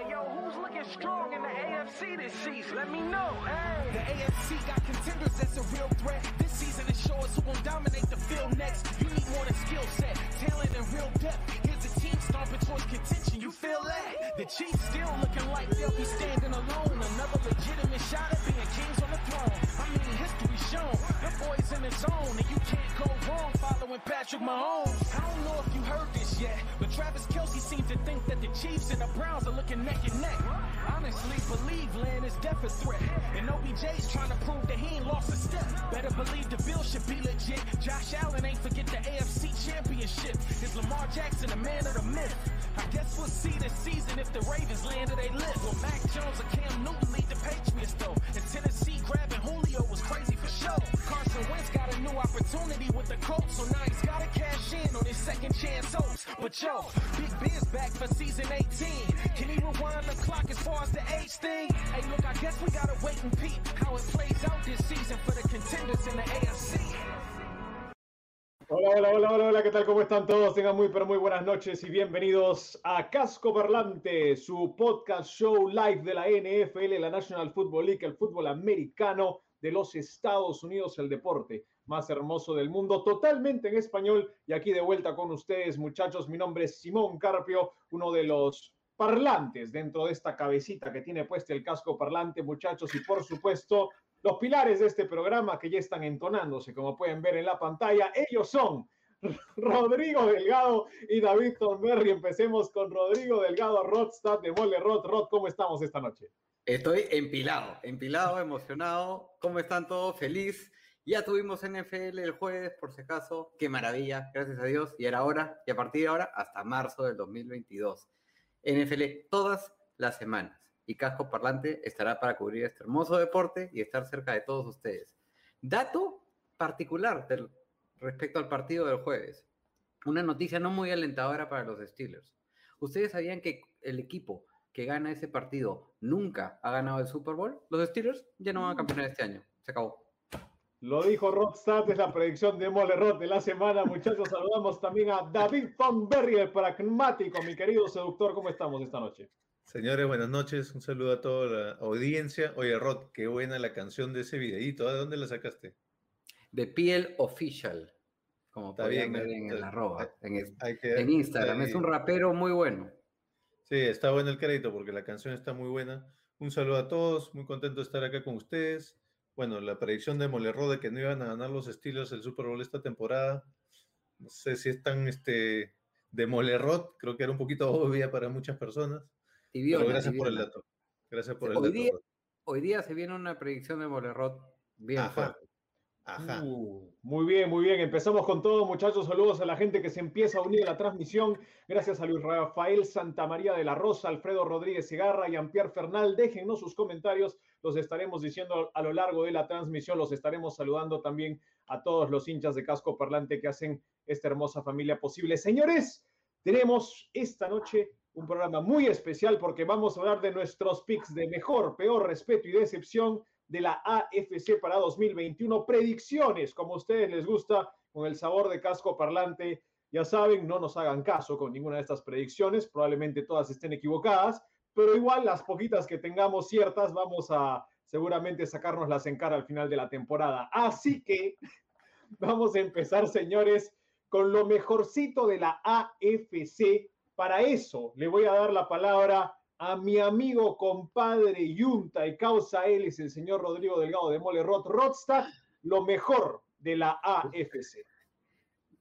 Hey, yo, who's looking strong in the AFC this season? Let me know. Hey. The AFC got contenders that's a real threat. This season it shows who will dominate the field next. You need more than skill set, talent, and real depth. Here's a team stomping towards contention. You feel that? The Chiefs still looking like they'll be standing alone. Another legitimate shot at being kings on the throne. I mean, history shown. The boys in the zone, and you can't go wrong following Patrick Mahomes. I don't know if you heard this yet, but Travis Kelsey seems to think that the Chiefs and the Browns are looking neck and neck. Honestly, believe Land is death a threat. And OBJ's trying to prove that he ain't lost a step. Better believe the bill should be legit. Josh Allen ain't forget the AFC championship. Is Lamar Jackson a man of the myth? I guess we'll see this season if the Ravens land or they live. Will Mac Jones or Cam Newton lead the Patriots though? And Tennessee grabbing Julio was crazy for sure. Carson Wentz got a new opportunity with the Colts, so now he's gotta cash in on his second chance hopes. But Big back for season 18. Can he rewind the clock as far as the age thing? Hey, look, I guess we gotta wait and peep how it plays out this season for the contenders in the AFC. Hola, hola, hola, hola, hola, ¿qué tal? ¿Cómo están todos? Tengan muy, pero muy buenas noches y bienvenidos a Casco Parlante, su podcast show live de la NFL, la National Football League, el fútbol americano de los Estados Unidos, el deporte más hermoso del mundo, totalmente en español. Y aquí de vuelta con ustedes, muchachos. Mi nombre es Simón Carpio, uno de los parlantes dentro de esta cabecita que tiene puesta el casco parlante, muchachos. Y por supuesto, los pilares de este programa que ya están entonándose, como pueden ver en la pantalla, ellos son Rodrigo Delgado y David Thornberry. Empecemos con Rodrigo Delgado, Rodstad de Mole Rod. Rod, ¿cómo estamos esta noche? Estoy empilado, empilado, emocionado. ¿Cómo están todos? Feliz. Ya tuvimos NFL el jueves, por si acaso. Qué maravilla, gracias a Dios. Y era hora, y a partir de ahora, hasta marzo del 2022. NFL todas las semanas y Casco Parlante estará para cubrir este hermoso deporte y estar cerca de todos ustedes. Dato particular respecto al partido del jueves. Una noticia no muy alentadora para los Steelers. Ustedes sabían que el equipo que gana ese partido nunca ha ganado el Super Bowl. Los Steelers ya no van a campeonar este año. Se acabó. Lo dijo Rodstad, es la predicción de Mole Rod de la semana. Muchachos, saludamos también a David Thornberry, el pragmático, mi querido seductor. ¿Cómo estamos esta noche? Señores, buenas noches. Un saludo a toda la audiencia. Oye, Rod, qué buena la canción de ese videíto. ¿De dónde la sacaste? De piel official. Como Está podían bien, ver en está- el arroba, en, Instagram. Es un rapero muy bueno. Sí, está bueno el crédito porque la canción está muy buena. Un saludo a todos. Muy contento de estar acá con ustedes. Bueno, la predicción de Molerro de que no iban a ganar los Steelers el Super Bowl esta temporada. No sé si es tan este, de Molerrot. Creo que era un poquito obvia para muchas personas. Tibiona, pero gracias por el dato. Gracias por el Hoy dato. día, hoy día se viene una predicción de Molerrot bien Ajá. fuerte. Uh, muy bien, muy bien. Empezamos con todo, muchachos. Saludos a la gente que se empieza a unir a la transmisión. Gracias a Luis Rafael Santamaría de la Rosa, Alfredo Rodríguez Segarra y Ampier Fernal. Déjennos sus comentarios. Los estaremos diciendo a lo largo de la transmisión. Los estaremos saludando también a todos los hinchas de casco parlante que hacen esta hermosa familia posible. Señores, tenemos esta noche un programa muy especial porque vamos a hablar de nuestros picks de mejor, peor, respeto y decepción de la AFC para 2021. Predicciones, como a ustedes les gusta, con el sabor de casco parlante. Ya saben, no nos hagan caso con ninguna de estas predicciones, probablemente todas estén equivocadas, pero igual las poquitas que tengamos ciertas, vamos a seguramente sacárnoslas en cara al final de la temporada. Así que vamos a empezar, señores, con lo mejorcito de la AFC. Para eso le voy a dar la palabra a mi amigo, compadre, yunta y causa él es el señor Rodrigo Delgado de Mole Rod Rodstad, lo mejor de la AFC.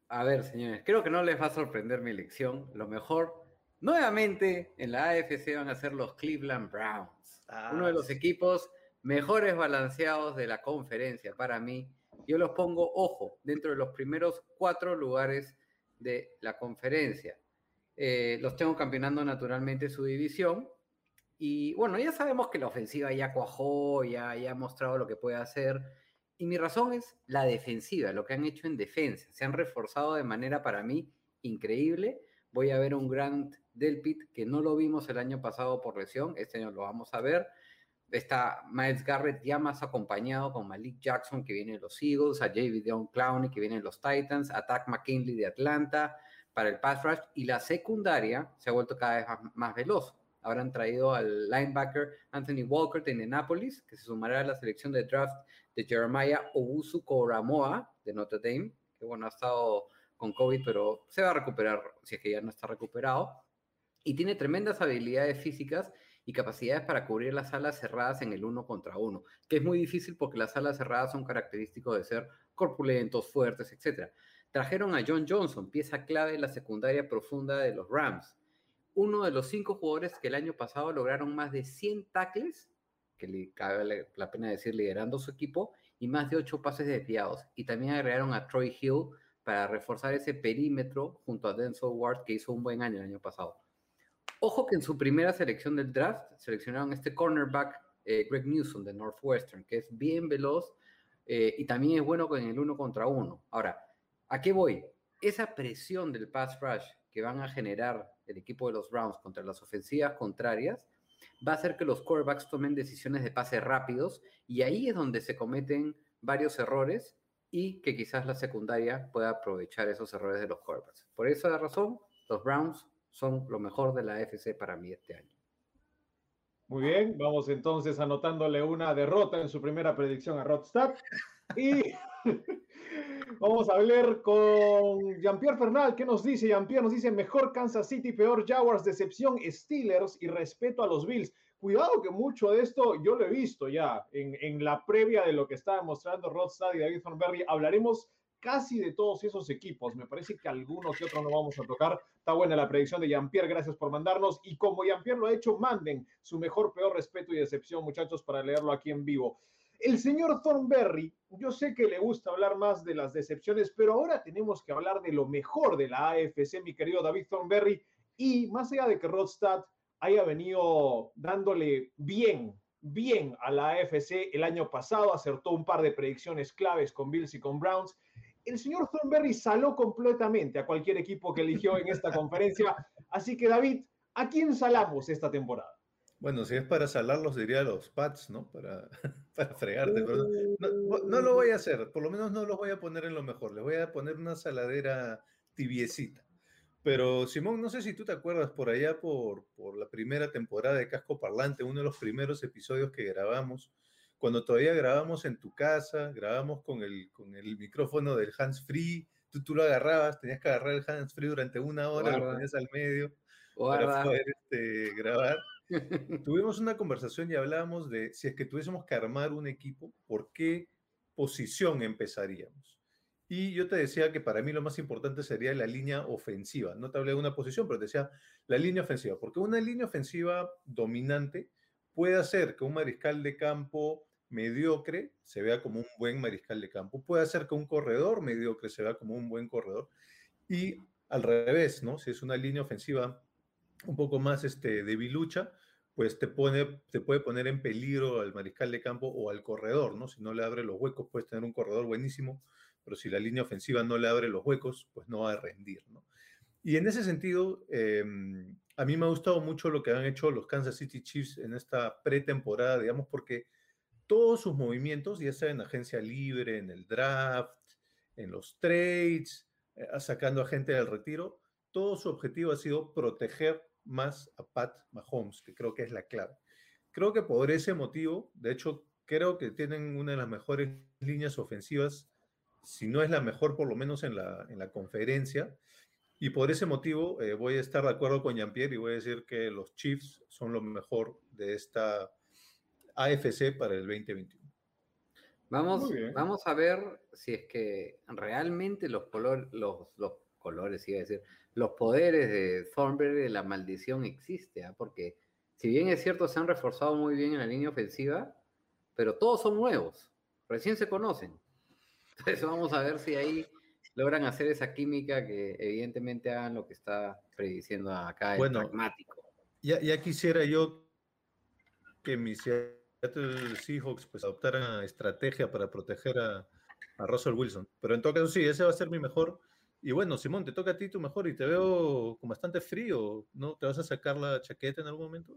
A ver, señores, creo que no les va a sorprender mi elección. Lo mejor, nuevamente en la AFC van a ser los Cleveland Browns. Ah, Uno de los sí. equipos mejores balanceados de la conferencia para mí. Yo los pongo, ojo, dentro de los primeros cuatro lugares de la conferencia. Eh, los tengo campeonando naturalmente su división. Y bueno, ya sabemos que la ofensiva ya cuajó, ya, ya ha mostrado lo que puede hacer. Y mi razón es la defensiva, lo que han hecho en defensa. Se han reforzado de manera para mí increíble. Voy a ver un Grant Delpit que no lo vimos el año pasado por lesión, este año lo vamos a ver. Está Miles Garrett ya más acompañado con Malik Jackson que viene de los Eagles, a. Dion Clowney que viene de los Titans, a Tack McKinley de Atlanta para el pass rush y la secundaria se ha vuelto cada vez más, veloz. Ahora han traído al linebacker Anthony Walker de Indianapolis, que se sumará a la selección de draft de Jeremiah Owusu Koramoa de Notre Dame, que bueno, ha estado con COVID, pero se va a recuperar si es que ya no está recuperado. Y tiene tremendas habilidades físicas y capacidades para cubrir las alas cerradas en el uno contra uno, que es muy difícil porque las alas cerradas son característicos de ser corpulentos, fuertes, etc. Trajeron a John Johnson, pieza clave en la secundaria profunda de los Rams. Uno de los cinco jugadores que el año pasado lograron más de 100 tackles, que le cabe la pena decir liderando su equipo, y más de ocho pases desviados. Y también agregaron a Troy Hill para reforzar ese perímetro junto a Denzel Ward, que hizo un buen año el año pasado. Ojo que en su primera selección del draft seleccionaron este cornerback eh, Greg Newsom de Northwestern, que es bien veloz eh, y también es bueno con el uno contra uno. Ahora, ¿a qué voy? Esa presión del pass rush que van a generar el equipo de los Browns contra las ofensivas contrarias va a hacer que los quarterbacks tomen decisiones de pase rápidos y ahí es donde se cometen varios errores y que quizás la secundaria pueda aprovechar esos errores de los quarterbacks. Por esa razón, los Browns son lo mejor de la AFC para mí este año. Muy bien, vamos entonces anotándole una derrota en su primera predicción a Rodstad. Y vamos a hablar con Jean-Pierre Fernal. ¿Qué nos dice? Jean-Pierre nos dice mejor Kansas City, peor Jaguars, decepción Steelers y respeto a los Bills. Cuidado que mucho de esto yo lo he visto ya en, en la previa de lo que está mostrando Rodstad y David Thornberry. Hablaremos casi de todos esos equipos. Me parece que algunos y otros no vamos a tocar. Está buena la predicción de Jean-Pierre, gracias por mandarnos. Y como Jean-Pierre lo ha hecho, manden su mejor, peor respeto y decepción, muchachos, para leerlo aquí en vivo. El señor Thornberry, yo sé que le gusta hablar más de las decepciones, pero ahora tenemos que hablar de lo mejor de la AFC, mi querido David Thornberry. Y más allá de que Rodstad haya venido dándole bien, bien a la AFC el año pasado, acertó un par de predicciones claves con Bills y con Browns el señor Thornberry saló completamente a cualquier equipo que eligió en esta conferencia. Así que, David, ¿a quién salamos esta temporada? Bueno, si es para salarlos, diría los Pats, ¿no? Para, para fregarte. Pero no, no, lo voy a hacer, por lo menos no los voy a poner en lo mejor. Les voy a poner una saladera tibiecita. Pero, Simón, no sé si tú te acuerdas por allá, por, por la primera temporada de Casco Parlante, uno de los primeros episodios que grabamos, cuando todavía grabamos en tu casa, grabamos con el, con el micrófono del hands free, tú, tú lo agarrabas, tenías que agarrar el hands free durante una hora, lo ponías al medio para poder este, grabar. Tuvimos una conversación y hablábamos de si es que tuviésemos que armar un equipo, ¿por qué posición empezaríamos? Y yo te decía que para mí lo más importante sería la línea ofensiva. No te hablé de una posición, pero te decía la línea ofensiva, porque una línea ofensiva dominante puede hacer que un mariscal de campo mediocre se vea como un buen mariscal de campo. Puede hacer que un corredor mediocre se vea como un buen corredor. Y al revés, ¿no? Si es una línea ofensiva un poco más este, debilucha, pues te, pone, te puede poner en peligro al mariscal de campo o al corredor, ¿no? Si no le abre los huecos, puedes tener un corredor buenísimo, pero si la línea ofensiva no le abre los huecos, pues no va a rendir, ¿no? Y en ese sentido, em, a mí me ha gustado mucho lo que han hecho los Kansas City Chiefs en esta pretemporada, digamos, porque todos sus movimientos, ya sea en agencia libre, en el draft, en los trades, eh, sacando a gente del retiro, todo su objetivo ha sido proteger más a Pat Mahomes, que creo que es la clave. Creo que por ese motivo, de hecho, creo que tienen una de las mejores líneas ofensivas, si no es la mejor, por lo menos en la, en la conferencia. Y por ese motivo eh, voy a estar de acuerdo con Jean-Pierre y voy a decir que los Chiefs son lo mejor de esta AFC para el 2021. Vamos, vamos a ver si es que realmente los, color, los, los colores, iba a decir, los poderes de Thornberry de la maldición existe, ¿ah? porque si bien es cierto, se han reforzado muy bien en la línea ofensiva, pero todos son nuevos, recién se conocen. Entonces vamos a ver si ahí logran hacer esa química que evidentemente hagan lo que está prediciendo acá el bueno, pragmático. Ya, ya quisiera yo que Seattle Seahawks pues adoptaran estrategia para proteger a, a Russell Wilson. Pero en todo caso sí, ese va a ser mi mejor. Y bueno, Simón, te toca a ti tu mejor y te veo con bastante frío, ¿no? ¿Te vas a sacar la chaqueta en algún momento?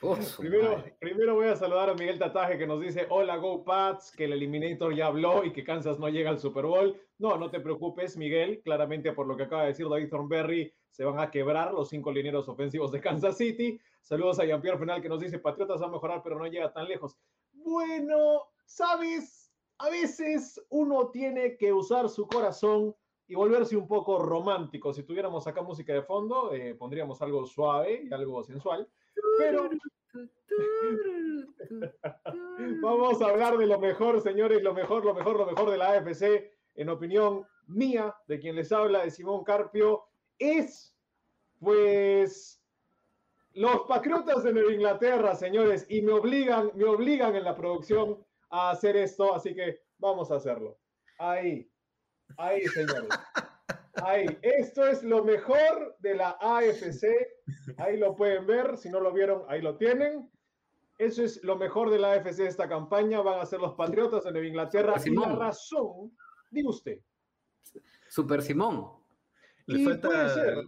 Oh, Primero, primero voy a saludar a Miguel Tataje que nos dice, hola Go Pats, que el Eliminator ya habló y que Kansas no llega al Super Bowl. No, no te preocupes, Miguel. Claramente por lo que acaba de decir David Thornberry, se van a quebrar los cinco lineros ofensivos de Kansas City. Saludos a Jean-Pierre Final que nos dice, Patriotas va a mejorar, pero no llega tan lejos. Bueno, sabes, a veces uno tiene que usar su corazón y volverse un poco romántico. Si tuviéramos acá música de fondo, eh, pondríamos algo suave y algo sensual. Pero Vamos a hablar de lo mejor, señores, lo mejor, lo mejor, lo mejor de la AFC, en opinión mía, de quien les habla, de Simón Carpio, es, pues, los Patriotas de Nueva Inglaterra, señores, y me obligan, me obligan en la producción a hacer esto, así que vamos a hacerlo. Ahí, ahí, señores. Ahí, esto es lo mejor de la AFC. Ahí lo pueden ver. Si no lo vieron, ahí lo tienen. Eso es lo mejor de la AFC de esta campaña. Van a ser los Patriotas Nueva Inglaterra. Y la Simón. razón, diga usted. Super Simón. Le Y falta, puede ser.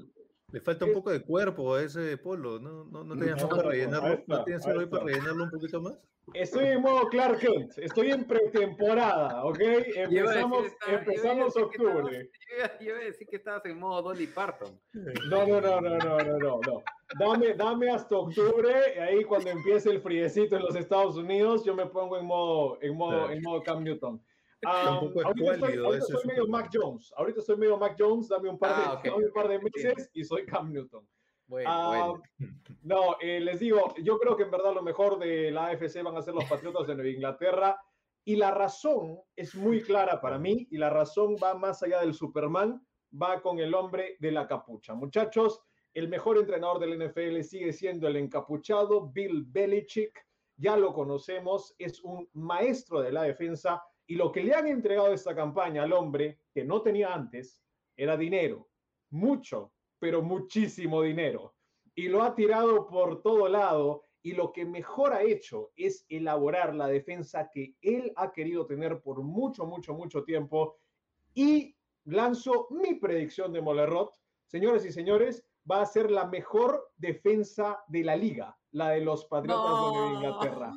Le falta un Es- poco de cuerpo a ese polo, ¿no? ¿No, no tenías No, más para rellenarlo? está, ¿No tienes algo ahí para rellenarlo un poquito más? Estoy en modo Clark Kent. Estoy en pretemporada, ¿ok? Decir, Empezamos, estaba- empezamos decir estabas- octubre. Yo iba, a decir que estabas en modo Dolly Parton. No, no, no, no, no, no, no, no. Dame, dame hasta octubre, y ahí cuando empiece el friecito en los Estados Unidos, yo me pongo en modo, en modo, en modo Cam Newton. Ah, ahorita estoy, estoy medio. Mac Jones. Ahorita estoy medio Mac Jones. Dame un par de, Ah, ok. dame un par de Entiendo. meses y soy Cam Newton. Bueno, Ah, bueno. no, eh, les digo, yo creo que en verdad lo mejor de la AFC van a ser los Patriotas de Nueva Inglaterra. Y la razón es muy clara para mí, y la razón va más allá del Superman, va con el hombre de la capucha. Muchachos, el mejor entrenador del NFL sigue siendo el encapuchado Bill Belichick. Ya lo conocemos, es un maestro de la defensa. Y lo que le han entregado esta campaña al hombre, que no tenía antes, era dinero. Mucho, pero muchísimo dinero. Y lo ha tirado por todo lado. Y lo que mejor ha hecho es elaborar la defensa que él ha querido tener por mucho, mucho, mucho tiempo. Y lanzo mi predicción de Molerrot. Señores y señores, va a ser la mejor defensa de la liga, la de los Patriotas de No. Inglaterra.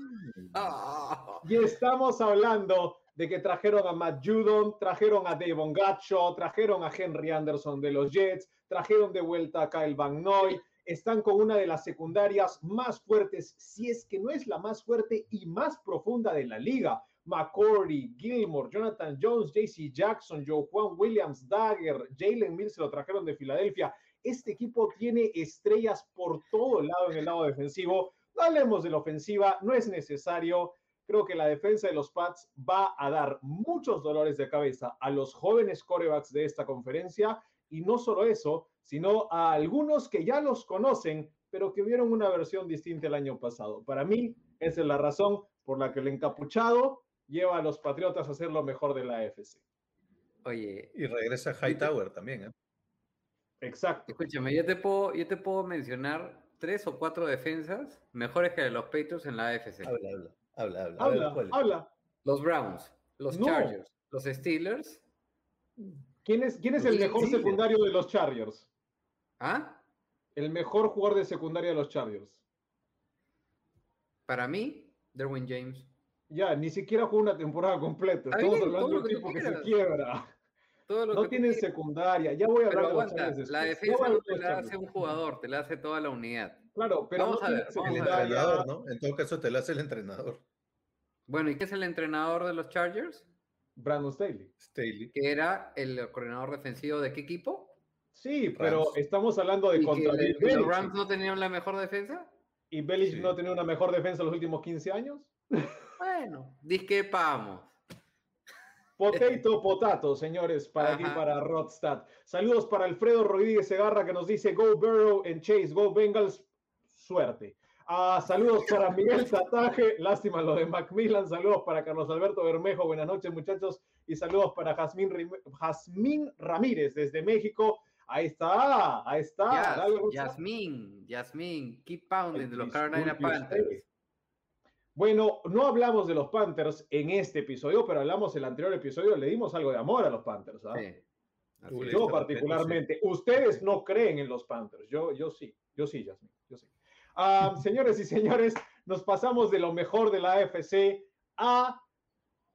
Ah. Y estamos hablando de que trajeron a Matt Judon, trajeron a Devon Gacho, trajeron a Henry Anderson de los Jets, trajeron de vuelta a Kyle Van Noy, están con una de las secundarias más fuertes, si es que no es la más fuerte y más profunda de la liga. McCordy, Gilmore, Jonathan Jones, JC Jackson, Joe Juan Williams, Dagger, Jalen Mills se lo trajeron de Filadelfia. Este equipo tiene estrellas por todo el lado en el lado defensivo. No hablemos de la ofensiva, no es necesario. Creo que la defensa de los Pats va a dar muchos dolores de cabeza a los jóvenes corebacks de esta conferencia y no solo eso, sino a algunos que ya los conocen, pero que vieron una versión distinta el año pasado. Para mí, esa es la razón por la que el encapuchado lleva a los Patriotas a ser lo mejor de la AFC. Oye, Y regresa Hightower también, ¿eh? Exacto. escúchame, yo te, puedo, yo te puedo mencionar tres o cuatro defensas mejores que los Patriots en la AFC. Habla, habla, habla, habla. Ver, Habla. Los Browns, los No. Chargers, los Steelers. ¿Quién es, quién es el mejor secundario de los Chargers? ¿Ah? El mejor jugador de secundaria de los Chargers. Para mí, Derwin James. Ya, ni siquiera jugó una temporada completa. Estamos bien, hablando todo de lo un tipo que se quiebra. Todo lo No que tienen secundaria. Ya voy a Pero hablar de los aguanta, Chargers la defensa no hablar te de los la Chargers. hace un jugador, te la hace toda la unidad. Claro, pero Vamos no a ver, a El ver. entrenador, ¿no? En todo caso te lo hace el entrenador, Bueno, ¿y qué es el entrenador de los Chargers? Brandon Staley. Staley. Que era el coordinador defensivo de qué equipo? Sí, pero Rams. estamos hablando de ¿Y que contra le- Bill los Belichick. Rams no tenían la mejor defensa? ¿Y Belichick Sí. no ha tenido una mejor defensa en los últimos 15 años? Bueno, disquepamos. Potato, potato, señores, para aquí, para Rodstad. Saludos para Alfredo Rodríguez Segarra que nos dice Go Burrow en Chase, Go Bengals, suerte. Ah, saludos para Miguel Tataje, lástima lo de Macmillan, saludos para Carlos Alberto Bermejo, buenas noches muchachos, y saludos para Jazmín, Jazmín Ramírez desde México. Ahí está, ahí está. Yasmín, Yasmín, keep pounding de los Carolina. Panthers. Bueno, no hablamos de los Panthers en este episodio, pero hablamos el anterior episodio, le dimos algo de amor a los Panthers. ¿ah? Sí. Yo particularmente, ustedes no creen en los Panthers, yo, yo sí, yo sí, Yasmin, Ah, señores y señores, nos pasamos de lo mejor de la AFC a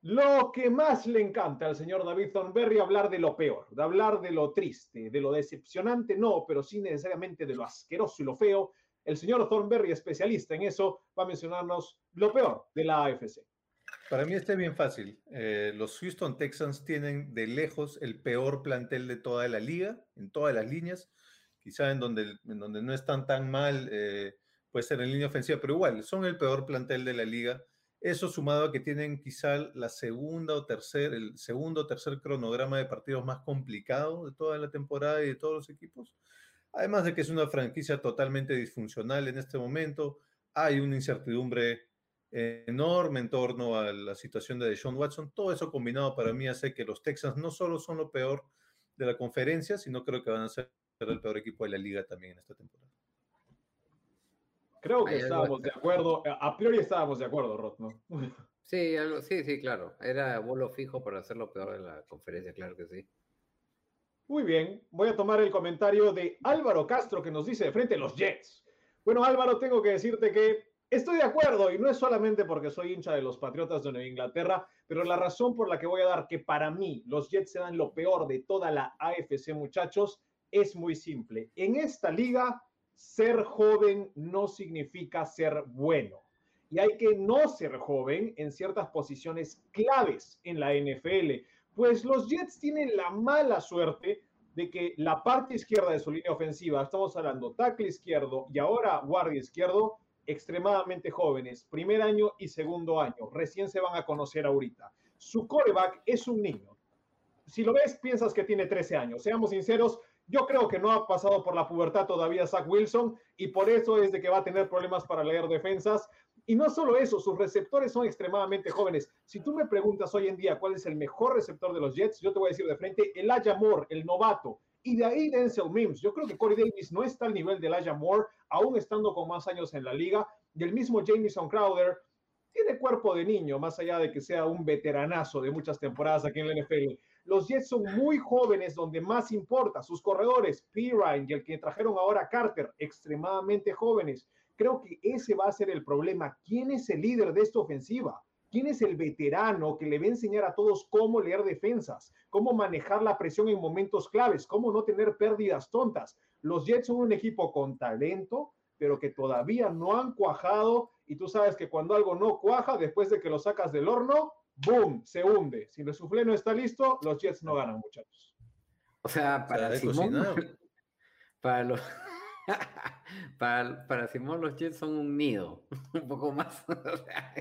lo que más le encanta al señor David Thornberry, hablar de lo peor, de hablar de lo triste, de lo decepcionante, no, pero sí necesariamente de lo asqueroso y lo feo. El señor Thornberry, especialista en eso, va a mencionarnos lo peor de la AFC. Para mí este es bien fácil. Eh, los Houston Texans tienen de lejos el peor plantel de toda la liga, en todas las líneas. Quizá en donde, en donde no están tan mal, eh, puede ser en línea ofensiva, pero igual, son el peor plantel de la liga. Eso sumado a que tienen quizá la segunda o tercer, el segundo o tercer cronograma de partidos más complicado de toda la temporada y de todos los equipos. Además de que es una franquicia totalmente disfuncional en este momento, hay una incertidumbre enorme en torno a la situación de Deshaun Watson. Todo eso combinado para mí hace que los Texans no solo son lo peor de la conferencia, sino creo que van a ser el peor equipo de la liga también en esta temporada. Creo que estábamos de acuerdo, a priori estábamos de acuerdo, Rod, ¿no? Sí, algo, sí, sí, claro. Era bolo fijo para hacer lo peor de la conferencia, claro que sí. Muy bien, voy a tomar el comentario de Álvaro Castro que nos dice de frente los Jets. Bueno, Álvaro, tengo que decirte que estoy de acuerdo y no es solamente porque soy hincha de los Patriotas de Nueva Inglaterra, pero la razón por la que voy a dar que para mí los Jets se dan lo peor de toda la AFC, muchachos, es muy simple. En esta liga, ser joven no significa ser bueno. Y hay que no ser joven en ciertas posiciones claves en la NFL. Pues los Jets tienen la mala suerte de que la parte izquierda de su línea ofensiva, estamos hablando tackle izquierdo y ahora guardia izquierdo, extremadamente jóvenes, primer año y segundo año, recién se van a conocer ahorita. Su coreback es un niño. Si lo ves, piensas que tiene 13 años. Seamos sinceros, yo creo que no ha pasado por la pubertad todavía Zach Wilson y por eso es de que va a tener problemas para leer defensas. Y no solo eso, sus receptores son extremadamente jóvenes. Si tú me preguntas hoy en día cuál es el mejor receptor de los Jets, yo te voy a decir de frente Elijah Moore, el novato. Y de ahí Denzel Mims. Yo creo que Corey Davis no está al nivel de Elijah Moore, aún estando con más años en la liga. Y el mismo Jamison Crowder tiene cuerpo de niño, más allá de que sea un veteranazo de muchas temporadas aquí en la NFL. Los Jets son muy jóvenes, donde más importa. Sus corredores, Pirine y el que trajeron ahora Carter, extremadamente jóvenes. Creo que ese va a ser el problema. ¿Quién es el líder de esta ofensiva? ¿Quién es el veterano que le va a enseñar a todos cómo leer defensas, cómo manejar la presión en momentos claves, cómo no tener pérdidas tontas? Los Jets son un equipo con talento, pero que todavía no han cuajado. Y tú sabes que cuando algo no cuaja, después de que lo sacas del horno, ¡boom! Se hunde. Si el suflé no está listo, los Jets no ganan, muchachos. O sea, para Simón, para los para, para Simón los Jets son un nido, un poco más. o sea,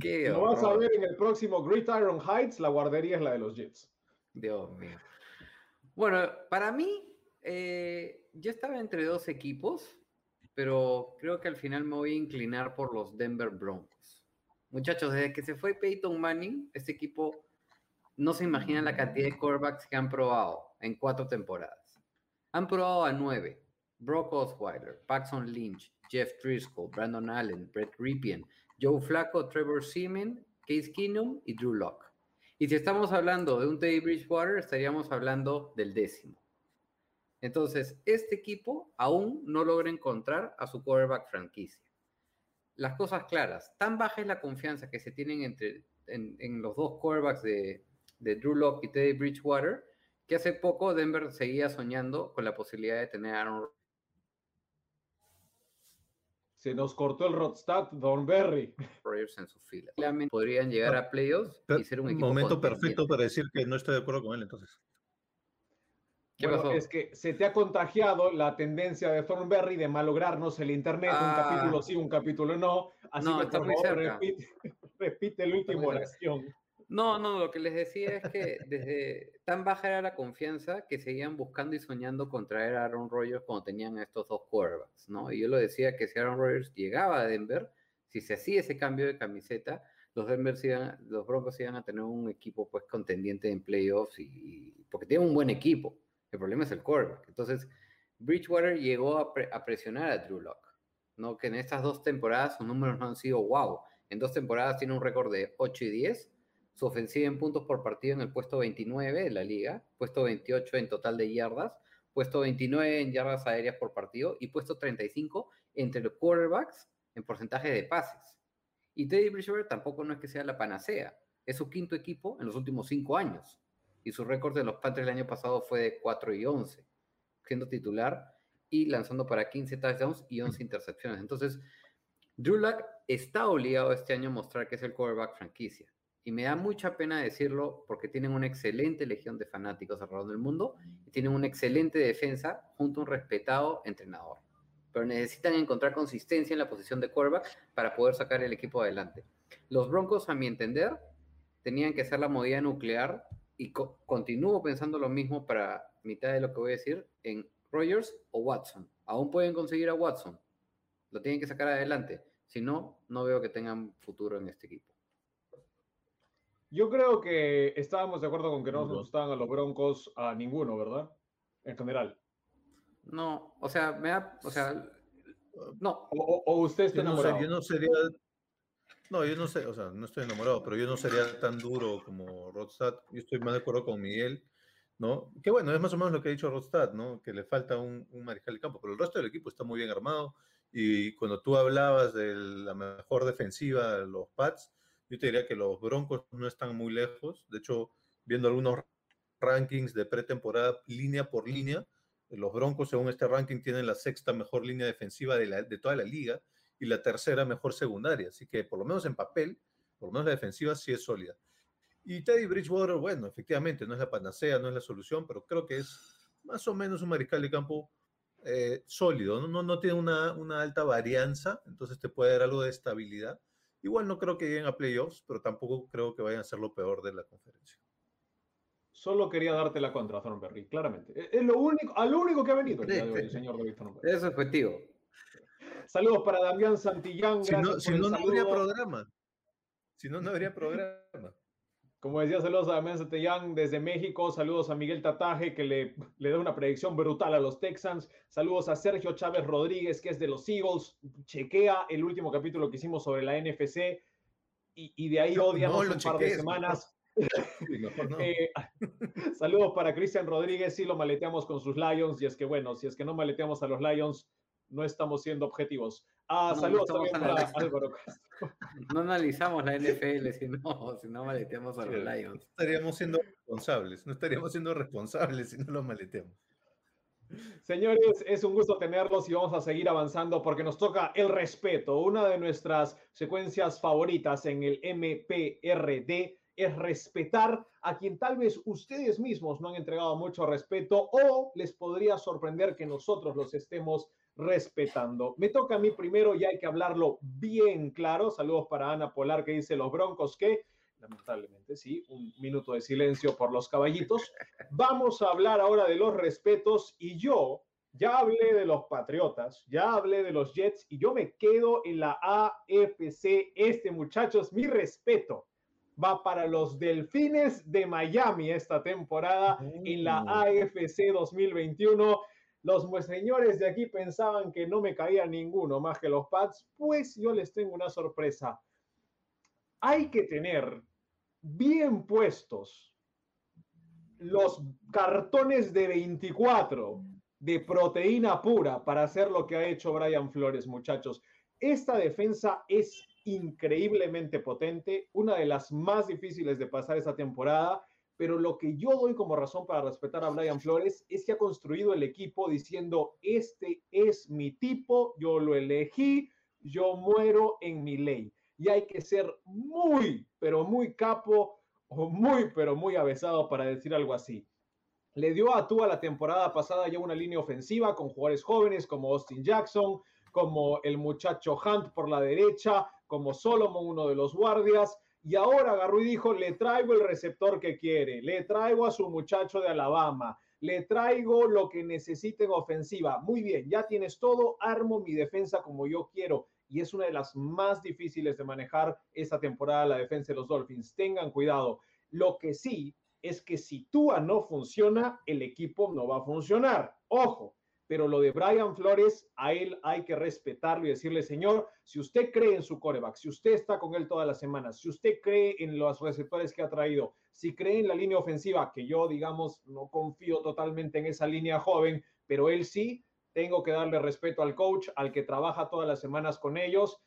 qué Lo vas a ver en el próximo Gridiron Heights, la guardería es la de los Jets. Dios mío. Bueno, para mí, eh, yo estaba entre dos equipos, pero creo que al final me voy a inclinar por los Denver Broncos. Muchachos, desde que se fue Peyton Manning, este equipo no se imagina la cantidad de quarterbacks que han probado en cuatro temporadas. Han probado a nueve. Brock Osweiler, Paxton Lynch, Jeff Driscoll, Brandon Allen, Brett Ripien, Joe Flacco, Trevor Seaman, Case Keenum y Drew Locke. Y si estamos hablando de un Teddy Bridgewater, estaríamos hablando del décimo. Entonces, este equipo aún no logra encontrar a su quarterback franquicia. Las cosas claras, tan baja es la confianza que se tienen entre, en, en los dos quarterbacks de, de Drew Locke y Teddy Bridgewater, que hace poco Denver seguía soñando con la posibilidad de tener a Aaron Se nos cortó el Rodstad, Don Berry. Rodgers en su fila. Claramente Podrían llegar a playoffs y ser un equipo Momento perfecto para decir que no estoy de acuerdo con él, entonces. ¿Qué Bueno, pasó? es que se te ha contagiado la tendencia de Thornberry de malograrnos el internet, un Ah. capítulo sí, un capítulo no. Así No, que está por muy favor, cerca. repite, repite la última cerca. oración. No, no, lo que les decía es que desde tan baja era la confianza que seguían buscando y soñando con traer a Aaron Rodgers cuando tenían estos dos quarterbacks, ¿no? Y yo lo decía que si Aaron Rodgers llegaba a Denver, si se hacía ese cambio de camiseta, los Denver iban- los Broncos iban a tener un equipo pues contendiente en playoffs y, y- porque tienen un buen equipo. El problema es el quarterback. Entonces, Bridgewater llegó a, pre- a presionar a Drew Lock, ¿no? Que en estas dos temporadas sus números no han sido wow. En dos temporadas tiene un récord de 8 y 10. Su ofensiva en puntos por partido en el puesto 29 de la liga, puesto 28 en total de yardas, puesto 29 en yardas aéreas por partido y puesto 35 entre los quarterbacks en porcentaje de pases. Y Teddy Bridgewater tampoco no es que sea la panacea, es su quinto equipo en los últimos cinco años. Y su récord de los Panthers el año pasado fue de 4 y 11, siendo titular y lanzando para 15 touchdowns y 11 intercepciones. Entonces, Drew Luck está obligado este año a mostrar que es el quarterback franquicia. Y me da mucha pena decirlo porque tienen una excelente legión de fanáticos alrededor del mundo y tienen una excelente defensa junto a un respetado entrenador. Pero necesitan encontrar consistencia en la posición de quarterback para poder sacar el equipo adelante. Los Broncos, a mi entender, tenían que ser la movida nuclear y continúo pensando lo mismo para mitad de lo que voy a decir en Rogers o Watson. Aún pueden conseguir a Watson. Lo tienen que sacar adelante. Si no, no veo que tengan futuro en este equipo. Yo creo que estábamos de acuerdo con que no nos gustaban a los Broncos a ninguno, ¿verdad? En general. No, o sea, me da, o sea, no. O, usted está enamorado. No yo no sería, no, yo no sé, o sea, no estoy enamorado, pero yo no sería tan duro como Rodstad. Yo estoy más de acuerdo con Miguel, ¿no? Que bueno, es más o menos lo que ha dicho Rodstad, ¿no? Que le falta un, un mariscal de campo, pero el resto del equipo está muy bien armado. Y cuando tú hablabas de la mejor defensiva, los Pats, yo te diría que los Broncos no están muy lejos. De hecho, viendo algunos rankings de pretemporada línea por línea, los Broncos, según este ranking, tienen la sexta mejor línea defensiva de, la, de toda la liga y la tercera mejor secundaria. Así que, por lo menos en papel, por lo menos la defensiva sí es sólida. Y Teddy Bridgewater, bueno, efectivamente, no es la panacea, no es la solución, pero creo que es más o menos un mariscal de campo eh, sólido, ¿no? No, tiene una, una, alta varianza, entonces te puede dar algo de estabilidad. Igual no creo que lleguen a playoffs, pero tampoco creo que vayan a ser lo peor de la conferencia. Solo quería darte la contra, Thornberry, claramente. Es lo único, al único que ha venido el, señor David Thornberry. Es objetivo. Saludos para Damián Santillán. Si no, si no, no habría programa. Si no, no habría programa. Como decía, saludos a Damián Santillán desde México. Saludos a Miguel Tataje, que le, le da una predicción brutal a los Texans. Saludos a Sergio Chávez Rodríguez, que es de los Eagles. Chequea el último capítulo que hicimos sobre la NFC. Y, y de ahí odiamos un par de semanas. Eh, saludos para Cristian Rodríguez, si lo maleteamos con sus Lions, y es que bueno, si es que no maleteamos a los Lions, no estamos siendo objetivos. Ah, saludos también para Álvaro No analizamos la NFL si no, si no maleteamos a los Lions. No estaríamos siendo responsables, no estaríamos siendo responsables si no los maleteamos. Señores, es un gusto tenerlos y vamos a seguir avanzando porque nos toca el respeto, una de nuestras secuencias favoritas en el MPRD es respetar a quien tal vez ustedes mismos no han entregado mucho respeto o les podría sorprender que nosotros los estemos respetando. Me toca a mí primero y hay que hablarlo bien claro. Saludos para Ana Polar que dice los Broncos que, lamentablemente sí, un minuto de silencio por los caballitos. Vamos a hablar ahora de los respetos y yo ya hablé de los Patriotas, ya hablé de los Jets y yo me quedo en la AFC. Este muchachos, mi respeto va para los Delfines de Miami esta temporada en la AFC 2021. Los señores de aquí pensaban que no me caía ninguno más que los Pats, pues yo les tengo una sorpresa. Hay que tener bien puestos los cartones de 24 de proteína pura para hacer lo que ha hecho Brian Flores, muchachos. Esta defensa es increíblemente potente, una de las más difíciles de pasar esta temporada, pero lo que yo doy como razón para respetar a Brian Flores es que ha construido el equipo diciendo, este es mi tipo, yo lo elegí, yo muero en mi ley. Y hay que ser muy, pero muy capo o muy, pero muy avesado para decir algo así. Le dio a Tua la temporada pasada ya una línea ofensiva con jugadores jóvenes como Austin Jackson, como el muchacho Hunt por la derecha, como Solomon, uno de los guardias. Y ahora agarró y dijo, le traigo el receptor que quiere, le traigo a su muchacho de Alabama, le traigo lo que necesite en ofensiva. Muy bien, ya tienes todo, armo mi defensa como yo quiero. Y es una de las más difíciles de manejar esta temporada la defensa de los Dolphins. Tengan cuidado. Lo que sí es que si Tua no funciona, el equipo no va a funcionar. Ojo, pero lo de Brian Flores, a él hay que respetarlo y decirle, señor, si usted cree en su coreback, si usted está con él todas las semanas, si usted cree en los receptores que ha traído, si cree en la línea ofensiva, que yo, digamos, no confío totalmente en esa línea joven, pero él sí, tengo que darle respeto al coach, al que trabaja todas las semanas con ellos.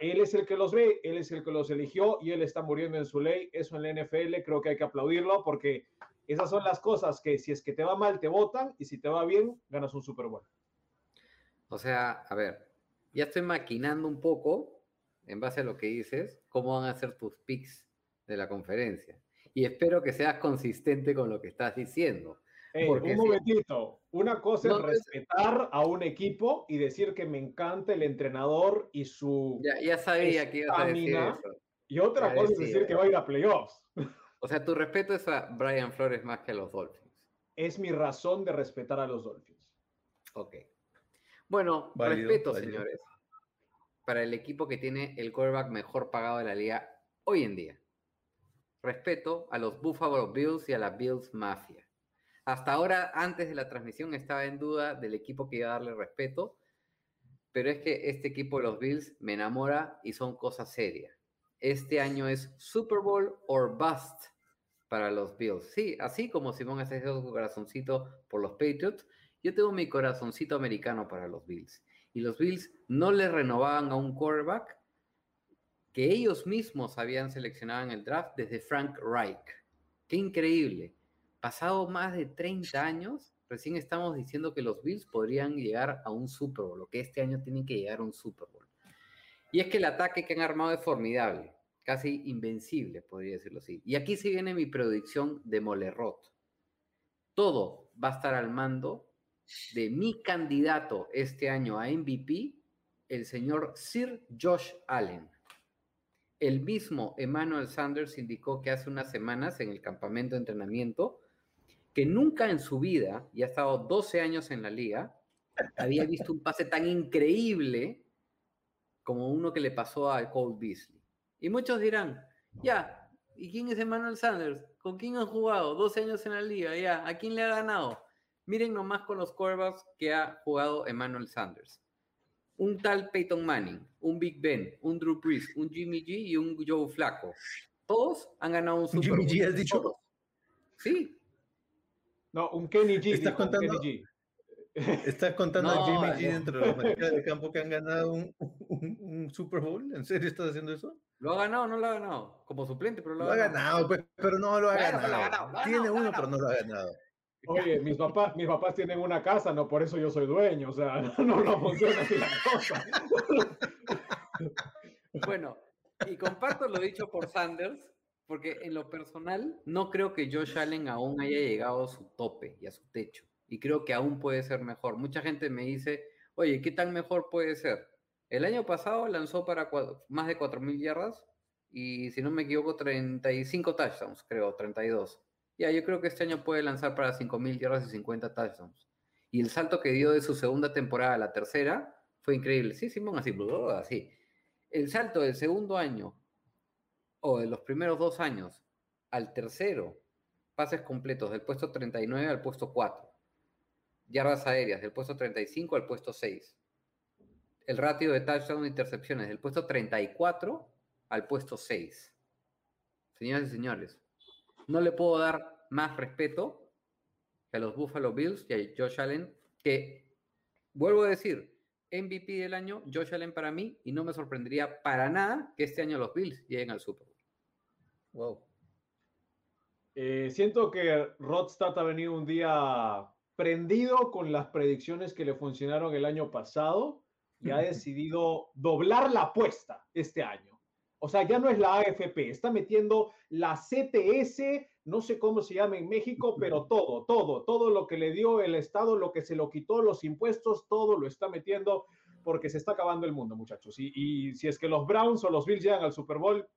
Él es el que los ve, él es el que los eligió y él está muriendo en su ley. Eso en la NFL creo que hay que aplaudirlo porque esas son las cosas que si es que te va mal, te votan y si te va bien, ganas un Super Bowl. O sea, a ver, ya estoy maquinando un poco, en base a lo que dices, cómo van a ser tus picks de la conferencia. Y espero que seas consistente con lo que estás diciendo. Hey, un momentito, una cosa no, es respetar a un equipo y decir que me encanta el entrenador y su... Ya, ya sabía que ibas a decir eso. Y otra cosa es decir que va a ir a playoffs. O sea, tu respeto es a Brian Flores más que a los Dolphins. Es mi razón de respetar a los Dolphins. Ok. Bueno, válido, respeto, válido. señores, para el equipo que tiene el quarterback mejor pagado de la liga hoy en día. Respeto a los Buffalo Bills y a la Bills Mafia. Hasta ahora, antes de la transmisión, estaba en duda del equipo que iba a darle respeto, pero es que este equipo de los Bills me enamora y son cosas serias. Este año es Super Bowl or Bust para los Bills. Sí, así como Simón hecho su corazoncito por los Patriots, yo tengo mi corazoncito americano para los Bills. Y los Bills no le renovaban a un quarterback que ellos mismos habían seleccionado en el draft desde Frank Reich. Qué increíble. Pasado más de 30 años, recién estamos diciendo que los Bills podrían llegar a un Super Bowl, o que este año tienen que llegar a un Super Bowl. Y es que el ataque que han armado es formidable, casi invencible, podría decirlo así. Y aquí se viene mi predicción de Molerrot. Todo va a estar al mando de mi candidato este año a MVP, el señor Sir Josh Allen. El mismo Emmanuel Sanders indicó que hace unas semanas en el campamento de entrenamiento que nunca en su vida, y ha estado 12 años en la liga, había visto un pase tan increíble como uno que le pasó a Cole Beasley. Y muchos dirán, ya, ¿y quién es Emmanuel Sanders? ¿Con quién han jugado? 12 años en la liga, ya, ¿a quién le ha ganado? Miren nomás con los quarterbacks que ha jugado Emmanuel Sanders. Un tal Peyton Manning, un Big Ben, un Drew Brees, un Jimmy G y un Joe Flaco. Todos han ganado un Super Bowl. Jimmy G has dicho. Todos. Sí. No, un Kenny G. ¿Estás dijo, contando? Kenny G. ¿Estás contando No, a Jimmy G no. dentro de los mariscales de campo que han ganado un, un- un Super Bowl? ¿En serio estás haciendo eso? ¿Lo ha ganado o no lo ha ganado? Como suplente, pero lo, Lo ha ganado, pues, pero no lo ha Claro, ganado. lo ha ganado, lo ha Tiene ganado, uno, pero no ganado. lo ha ganado. Oye, mis papás, mis papás tienen una casa, no por eso yo soy dueño, o sea, no, no funciona así la cosa. Bueno, y comparto lo dicho por Sanders, porque en lo personal no creo que Josh Allen aún haya llegado a su tope y a su techo. Y creo que aún puede ser mejor. Mucha gente me dice, oye, ¿qué tan mejor puede ser? El año pasado lanzó para más de 4.000 yardas y, si no me equivoco, 35 touchdowns, creo, 32. Ya, yo creo que este año puede lanzar para 5.000 yardas y 50 touchdowns. Y el salto que dio de su segunda temporada a la tercera fue increíble. Sí, Simón, así, así. El salto del segundo año o de los primeros dos años al tercero, pases completos del puesto 39 al puesto 4. Yardas aéreas del puesto 35 al puesto 6. El ratio de touchdown e intercepciones del puesto 34 al puesto 6. Señoras y señores, no le puedo dar más respeto que a los Buffalo Bills y a Josh Allen, que, vuelvo a decir, MVP del año, Josh Allen para mí, y no me sorprendería para nada que este año los Bills lleguen al Super Bowl. Wow. Eh, siento que Rodstad ha venido un día prendido con las predicciones que le funcionaron el año pasado y ha decidido doblar la apuesta este año. O sea, ya no es la AFP, está metiendo la CTS, no sé cómo se llama en México, pero todo, todo, todo lo que le dio el Estado, lo que se lo quitó, los impuestos, todo lo está metiendo porque se está acabando el mundo, muchachos. Y, y si es que los Browns o los Bills llegan al Super Bowl,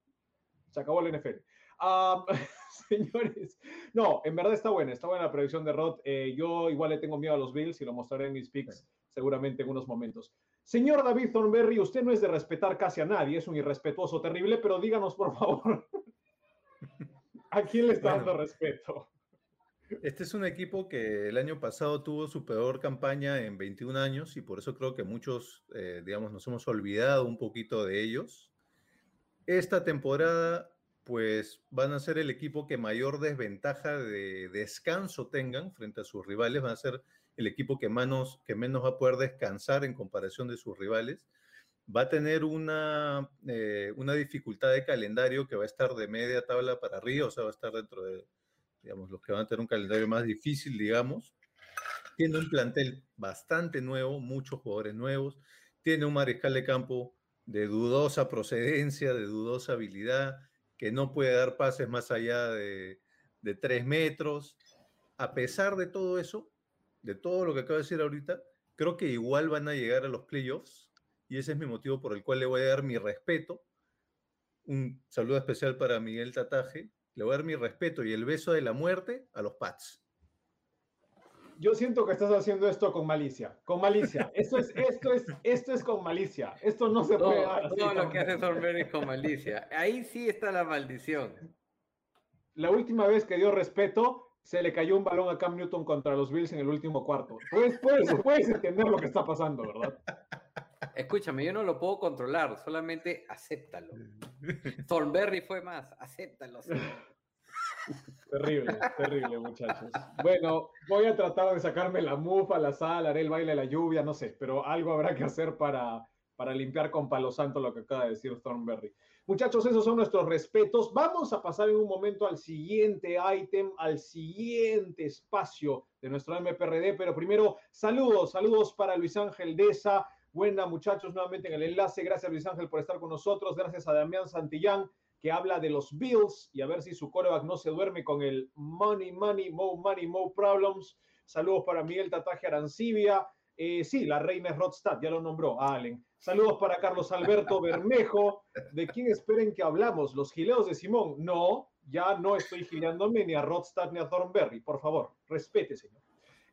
se acabó el NFL. Ah, señores, no, en verdad está buena, está buena la predicción de Rod. Eh, yo igual le tengo miedo a los Bills y lo mostraré en mis picks seguramente en unos momentos. Señor David Thornberry, usted no es de respetar casi a nadie, es un irrespetuoso terrible, pero díganos por favor, ¿a quién le está Bueno. dando respeto? Este es un equipo que el año pasado tuvo su peor campaña en 21 años y por eso creo que muchos, eh, digamos, nos hemos olvidado un poquito de ellos. Esta temporada, pues van a ser el equipo que mayor desventaja de descanso tengan frente a sus rivales, van a ser el equipo que menos, que menos va a poder descansar en comparación de sus rivales. Va a tener una, eh, una dificultad de calendario que va a estar de media tabla para arriba, o sea, va a estar dentro de digamos, los que van a tener un calendario más difícil, digamos. Tiene un plantel bastante nuevo, muchos jugadores nuevos. Tiene un mariscal de campo de dudosa procedencia, de dudosa habilidad, que no puede dar pases más allá de, de tres metros. A pesar de todo eso, de todo lo que acabo de decir ahorita, creo que igual van a llegar a los playoffs y ese es mi motivo por el cual le voy a dar mi respeto. Un saludo especial para Miguel Tataje, le voy a dar mi respeto y el beso de la muerte a los Pats. Yo siento que estás haciendo esto con malicia, con malicia. Esto es, esto es, esto es con malicia. Esto no se puede dar. Todo lo que hace Thornberry es con malicia. Ahí sí está la maldición. La última vez que dio respeto, se le cayó un balón a Cam Newton contra los Bills en el último cuarto. Pues, puedes, puedes entender lo que está pasando, ¿verdad? Escúchame, yo no lo puedo controlar, solamente acéptalo. Thornberry fue más, acéptalo. Terrible, terrible, muchachos. Bueno, voy a tratar de sacarme la mufa, la sal, haré el baile de la lluvia, no sé, pero algo habrá que hacer para, para limpiar con palo santo lo que acaba de decir Thornberry. Muchachos, esos son nuestros respetos. Vamos a pasar en un momento al siguiente ítem, al siguiente espacio de nuestro MPRD, pero primero, saludos, saludos para Luis Ángel Deza. Buena, muchachos, nuevamente en el enlace. Gracias, Luis Ángel, por estar con nosotros. Gracias a Damián Santillán que habla de los Bills y a ver si su coreback no se duerme con el money, money, mo money, mo problems. Saludos para Miguel Tataje Arancibia. Eh, sí, la reina es Rodstad, ya lo nombró Allen. Saludos para Carlos Alberto Bermejo. ¿De quién esperen que hablamos? ¿Los gileos de Simón? No, ya no estoy gileándome ni a Rodstad ni a Thornberry. Por favor, respete, señor.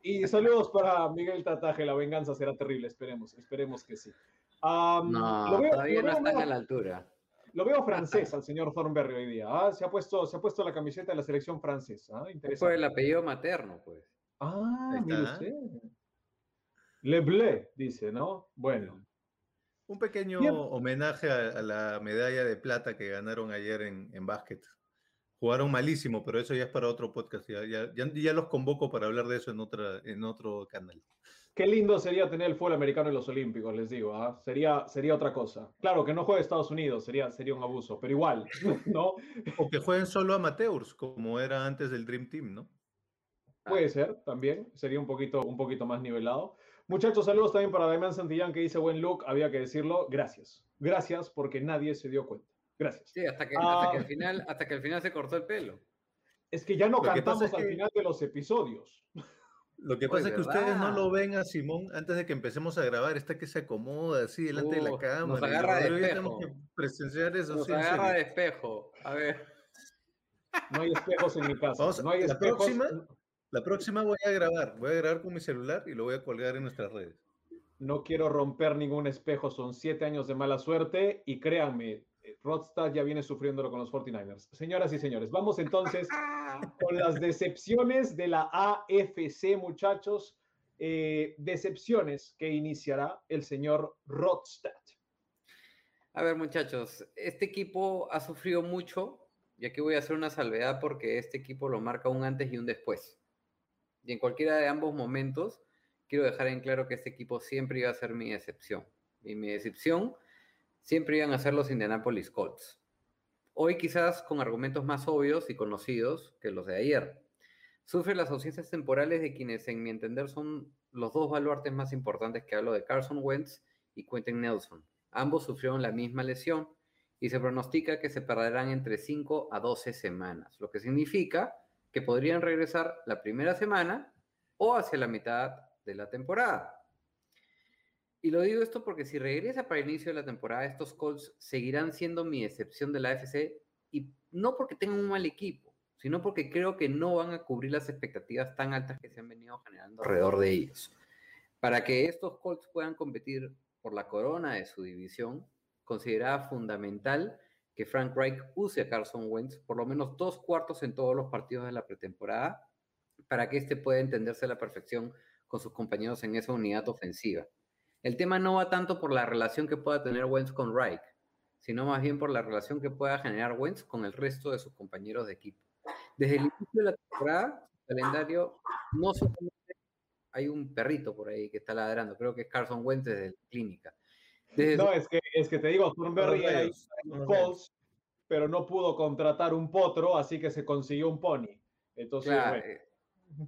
Y saludos para Miguel Tataje. La venganza será terrible, esperemos, esperemos que sí. no, todavía no están a la altura. Lo veo francés al señor Thornberry hoy día. ¿ah? Se, ha puesto, se ha puesto la camiseta de la selección francesa. ¿ah? Fue el apellido materno, pues. Ah, mire usted. Le Bleu, dice, ¿no? Bueno. Un pequeño homenaje a, la medalla de plata que ganaron ayer en, en básquet. Jugaron malísimo, pero eso ya es para otro podcast. Ya, ya, ya, los convoco para hablar de eso en, otra, en otro canal. Qué lindo sería tener el fútbol americano en los Olímpicos, les digo. ¿ah? Sería, sería otra cosa. Claro, que no juegue Estados Unidos, sería, sería un abuso, pero igual, ¿no? O que jueguen solo amateurs, como era antes del Dream Team, ¿no? Puede ser, también. Sería un poquito, un poquito más nivelado. Muchachos, saludos también para Damián Santillán, que dice buen look. Había que decirlo. Gracias. Gracias porque nadie se dio cuenta. Gracias. Sí, hasta que, hasta que, al, ah. final, hasta que al final se cortó el pelo. Es que ya no cantamos al final de los episodios. Lo que pasa es que ustedes no lo ven a Simón antes de que empecemos a grabar, está que se acomoda así delante de la cámara. Nos agarra de espejo. presenciar eso. Nos agarra de espejo. A ver. No hay espejos en mi casa. no hay la, próxima, la próxima voy a grabar. Voy a grabar con mi celular y lo voy a colgar en nuestras redes. No quiero romper ningún espejo. Son siete años de mala suerte y créanme, Rodstad ya viene sufriéndolo con los 49ers. Señoras y señores, vamos entonces con las decepciones de la AFC, muchachos. Eh, decepciones que iniciará el señor Rodstad. A ver, muchachos, este equipo ha sufrido mucho, y aquí voy a hacer una salvedad porque este equipo lo marca un antes y un después. Y en cualquiera de ambos momentos, quiero dejar en claro que este equipo siempre iba a ser mi excepción. Y mi decepción siempre iban a ser los Indianapolis Colts. Hoy quizás con argumentos más obvios y conocidos que los de ayer. Sufre las ausencias temporales de quienes, en mi entender, son los dos baluartes más importantes que hablo de Carson Wentz y Quentin Nelson. Ambos sufrieron la misma lesión y se pronostica que se perderán entre 5 a 12 semanas, lo que significa que podrían regresar la primera semana o hacia la mitad de la temporada. Y lo digo esto porque si regresa para el inicio de la temporada, estos Colts seguirán siendo mi excepción de la AFC y no porque tengan un mal equipo, sino porque creo que no van a cubrir las expectativas tan altas que se han venido generando alrededor de ellos. Para que estos Colts puedan competir por la corona de su división, consideraba fundamental que Frank Reich use a Carson Wentz por lo menos dos cuartos en todos los partidos de la pretemporada para que éste pueda entenderse a la perfección con sus compañeros en esa unidad ofensiva. El tema no va tanto por la relación que pueda tener Wentz con Reich, sino más bien por la relación que pueda generar Wentz con el resto de sus compañeros de equipo. Desde el inicio de la temporada, el calendario no solamente hay un perrito por ahí que está ladrando, creo que es Carson Wentz desde la clínica. Desde No, es que, es que te digo, Thornberry era Colts, pero no pudo contratar un potro, así que se consiguió un pony. Entonces, Claro, bueno, eh,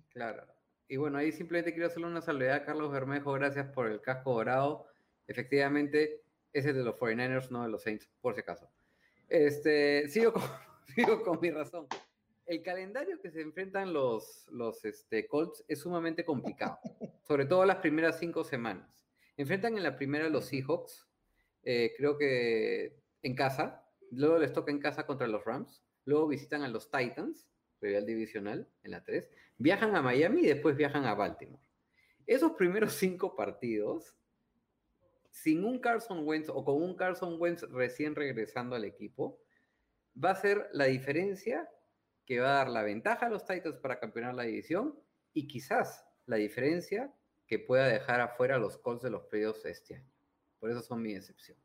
claro. Y bueno, ahí simplemente quiero hacerle una salvedad a Carlos Bermejo, gracias por el casco dorado. Efectivamente, ese es de los 49ers, no de los Saints, por si acaso. Este, sigo con, sigo con mi razón. El calendario que se enfrentan los, los este, Colts es sumamente complicado, sobre todo las primeras cinco semanas. Enfrentan en la primera los Seahawks, eh, creo que en casa, luego les toca en casa contra los Rams, luego visitan a los Titans, rival divisional, en la 3, viajan a Miami y después viajan a Baltimore. Esos primeros cinco partidos, sin un Carson Wentz o con un Carson Wentz recién regresando al equipo, va a ser la diferencia que va a dar la ventaja a los Titans para campeonar la división y quizás la diferencia que pueda dejar afuera los Colts de los playoffs este año. Por eso son mi excepción.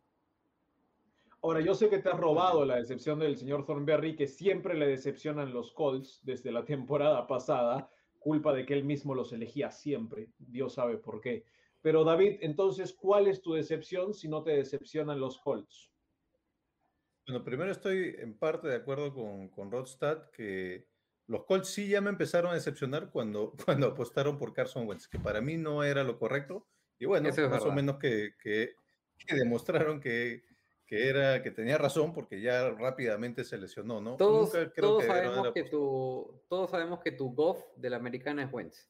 Ahora, yo sé que te has robado la decepción del señor Thornberry, que siempre le decepcionan los Colts desde la temporada pasada, culpa de que él mismo los elegía siempre. Dios sabe por qué. Pero David, entonces, ¿cuál es tu decepción si no te decepcionan los Colts? Bueno, primero estoy en parte de acuerdo con, con Rodstad que los Colts sí ya me empezaron a decepcionar cuando, cuando apostaron por Carson Wentz, que para mí no era lo correcto. Y bueno, es más o menos que, que- que demostraron que, que era, que tenía razón porque ya rápidamente se lesionó, ¿no? Todos, Nunca creo todos que sabemos que tu, todos sabemos que tu Goff de la americana es Wentz.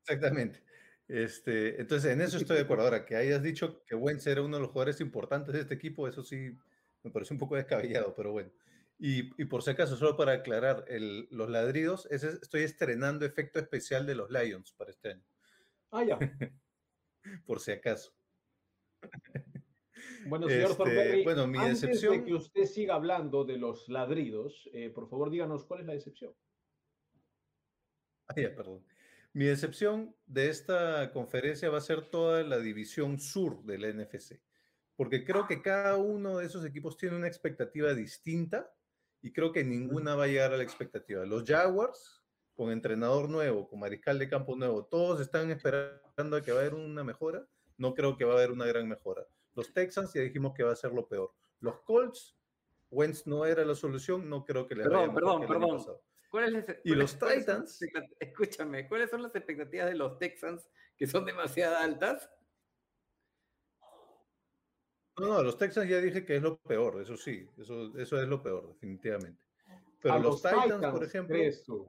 Exactamente. Este, entonces, en eso estoy de acuerdo. Ahora, que hayas dicho que Wentz era uno de los jugadores importantes de este equipo, eso sí me parece un poco descabellado, pero bueno. Y, y por si acaso, solo para aclarar, el- los ladridos, ese- estoy estrenando efecto especial de los Lions para este año, Ah, ya. por si acaso. Bueno, señor Este, bueno, mi antes de decepción- que usted siga hablando de los ladridos, eh, por favor, díganos cuál es la decepción. Ah, ya, perdón. Mi decepción de esta conferencia va a ser toda la división sur de la NFC, porque creo que cada uno de esos equipos tiene una expectativa distinta y creo que ninguna va a llegar a la expectativa. Los Jaguars, con entrenador nuevo, con mariscal de campo nuevo, todos están esperando a que va a haber una mejora. No creo que va a haber una gran mejora. Los Texans ya dijimos que va a ser lo peor. Los Colts, Wentz no era la solución, no creo que le Perdón, perdón, que perdón. pasado. ¿Cuál es la- Y cuál los es- Titans. Escúchame, ¿cuáles son las expectativas de los Texans que son demasiado altas? No, no, los Texans ya dije que es lo peor, eso sí, eso, eso es lo peor, definitivamente. Pero los, Titans, por ejemplo, ¿crees tú?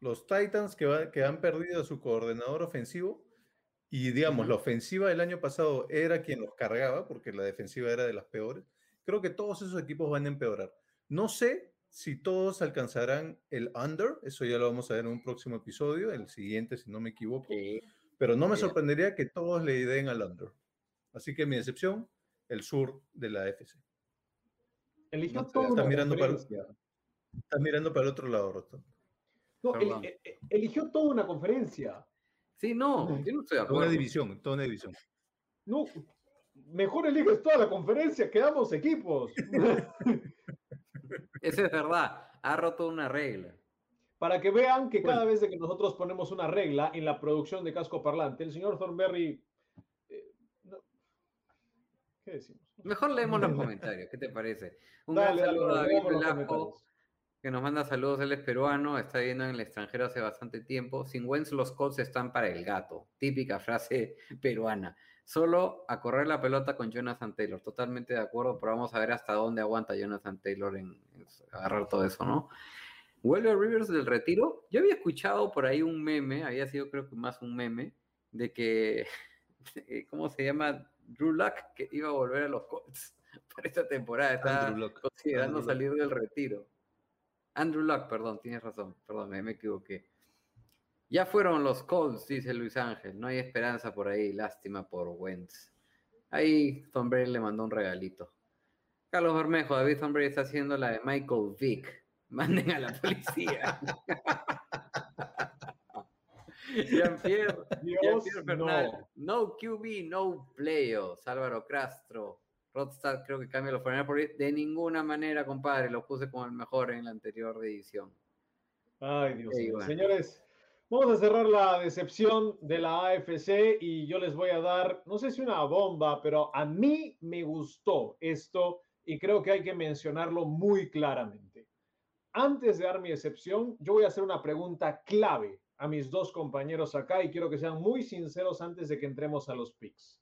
los Titans que, va- que han perdido a su coordinador ofensivo, y digamos, la ofensiva del año pasado era quien los cargaba, porque la defensiva era de las peores, creo que todos esos equipos van a empeorar. No sé si todos alcanzarán el under, eso ya lo vamos a ver en un próximo episodio, el siguiente, si no me equivoco. Pero no me sorprendería que todos le den al under. Así que mi decepción, el sur de la FC. Eligió No sé, toda está mirando para-. Estás mirando para el otro lado, Rostón. No, el- Perdón. e- e- eligió toda una conferencia. Sí, no, yo no estoy de Toda una acuerdo. división, toda una división. No, mejor eliges toda la conferencia, quedamos equipos. Eso es verdad, ha roto una regla. Para que vean que cada vez de que nosotros ponemos una regla en la producción de casco parlante, el señor Thornberry. eh, no- ¿Qué decimos? Mejor leemos los comentarios, ¿qué te parece? Un Dale, gran dale, saludo a David Velasco. Que nos manda saludos, él es peruano, está viviendo en el extranjero hace bastante tiempo. Sin Wentz los Colts están para el gato, típica frase peruana. Solo a correr la pelota con Jonathan Taylor, totalmente de acuerdo, pero vamos a ver hasta dónde aguanta Jonathan Taylor en, en agarrar todo eso, ¿no? Vuelve Rivers del retiro. Yo había escuchado por ahí un meme, había sido creo que más un meme, de que, ¿cómo se llama? Drew Luck, que iba a volver a los Colts para esta temporada. Está considerando salir del retiro. Andrew Luck, perdón, tienes razón, perdón, me, me equivoqué. Ya fueron los Colts, dice Luis Ángel. No hay esperanza por ahí, lástima por Wentz. Ahí Tom Brady le mandó un regalito. Carlos Bermejo, David Tom Brady está haciendo la de Michael Vick. Manden a la policía. Jean-Pierre Dios, Jean-Pierre no. No. QB, no playoffs. Álvaro Castro. Rodstad creo que cambia los Foreigners por ahí. De ninguna manera, compadre. Lo puse como el mejor en la anterior edición. Ay, Dios mío. bueno. Señores, vamos a cerrar la decepción de la AFC y yo les voy a dar, no sé si una bomba, pero a mí me gustó esto y creo que hay que mencionarlo muy claramente. Antes de dar mi excepción, yo voy a hacer una pregunta clave a mis dos compañeros acá y quiero que sean muy sinceros antes de que entremos a los picks.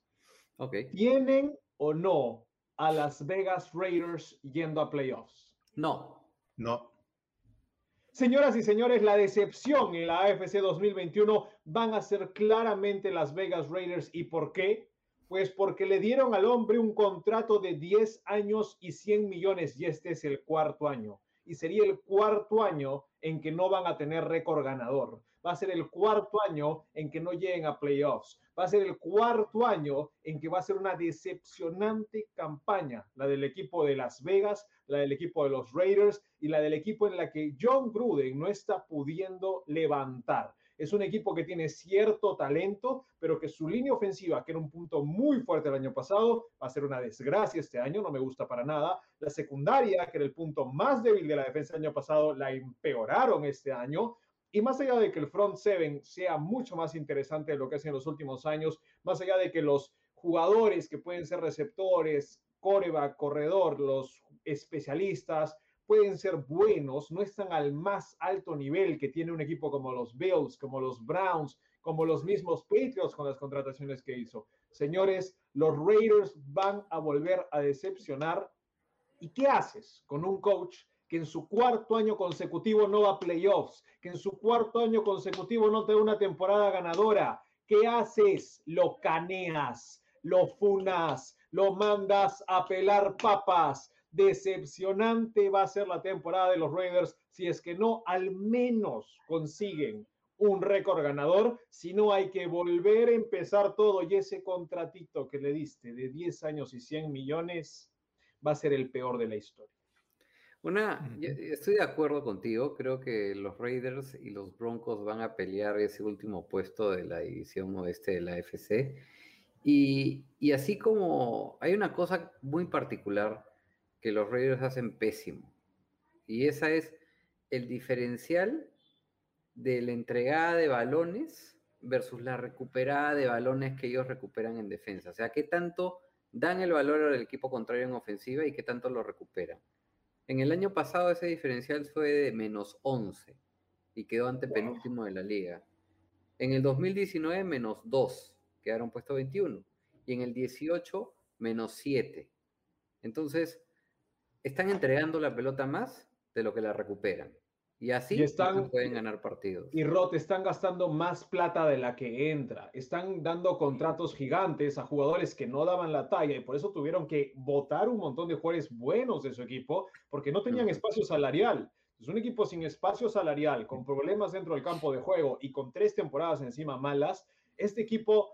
Ok. ¿Tienen o no a Las Vegas Raiders yendo a playoffs? No. No. Señoras y señores, la decepción en la AFC 2021 van a ser claramente Las Vegas Raiders. ¿Y por qué? Pues porque le dieron al hombre un contrato de 10 años y 100 millones y este es el cuarto año. Y sería el cuarto año en que no van a tener récord ganador. Va a ser el cuarto año en que no lleguen a playoffs. Va a ser el cuarto año en que va a ser una decepcionante campaña, la del equipo de Las Vegas, la del equipo de los Raiders y la del equipo en la que John Gruden no está pudiendo levantar. Es un equipo que tiene cierto talento, pero que su línea ofensiva, que era un punto muy fuerte el año pasado, va a ser una desgracia este año, no me gusta para nada. La secundaria, que era el punto más débil de la defensa el año pasado, la empeoraron este año. Y más allá de que el front seven sea mucho más interesante de lo que es en los últimos años, más allá de que los jugadores que pueden ser receptores, coreback, corredor, los especialistas, pueden ser buenos, no están al más alto nivel que tiene un equipo como los Bills, como los Browns, como los mismos Patriots con las contrataciones que hizo. Señores, los Raiders van a volver a decepcionar. ¿Y qué haces con un coach que en su cuarto año consecutivo no va a playoffs, que en su cuarto año consecutivo no te da una temporada ganadora? ¿Qué haces? Lo caneas, lo funas, lo mandas a pelar papas. Decepcionante va a ser la temporada de los Raiders si es que no al menos consiguen un récord ganador, si no hay que volver a empezar todo y ese contratito que le diste de 10 años y 100 millones va a ser el peor de la historia. Una, yo estoy de acuerdo contigo. Creo que los Raiders y los Broncos van a pelear ese último puesto de la división oeste de la AFC. Y, y así como hay una cosa muy particular que los Raiders hacen pésimo, y esa es el diferencial de la entregada de balones versus la recuperada de balones que ellos recuperan en defensa. O sea, qué tanto dan el valor al equipo contrario en ofensiva y qué tanto lo recuperan. En el año pasado ese diferencial fue de menos 11 y quedó ante Wow. penúltimo de la liga. En el 2019 menos 2, quedaron puesto 21. Y en el 18 menos 7. Entonces, están entregando la pelota más de lo que la recuperan. Y así Y están- pueden ganar partidos. Y Rot están gastando más plata de la que entra. Están dando contratos gigantes a jugadores que no daban la talla y por eso tuvieron que votar un montón de jugadores buenos de su equipo porque no tenían espacio salarial. Es un equipo sin espacio salarial, con problemas dentro del campo de juego y con tres temporadas encima malas. Este equipo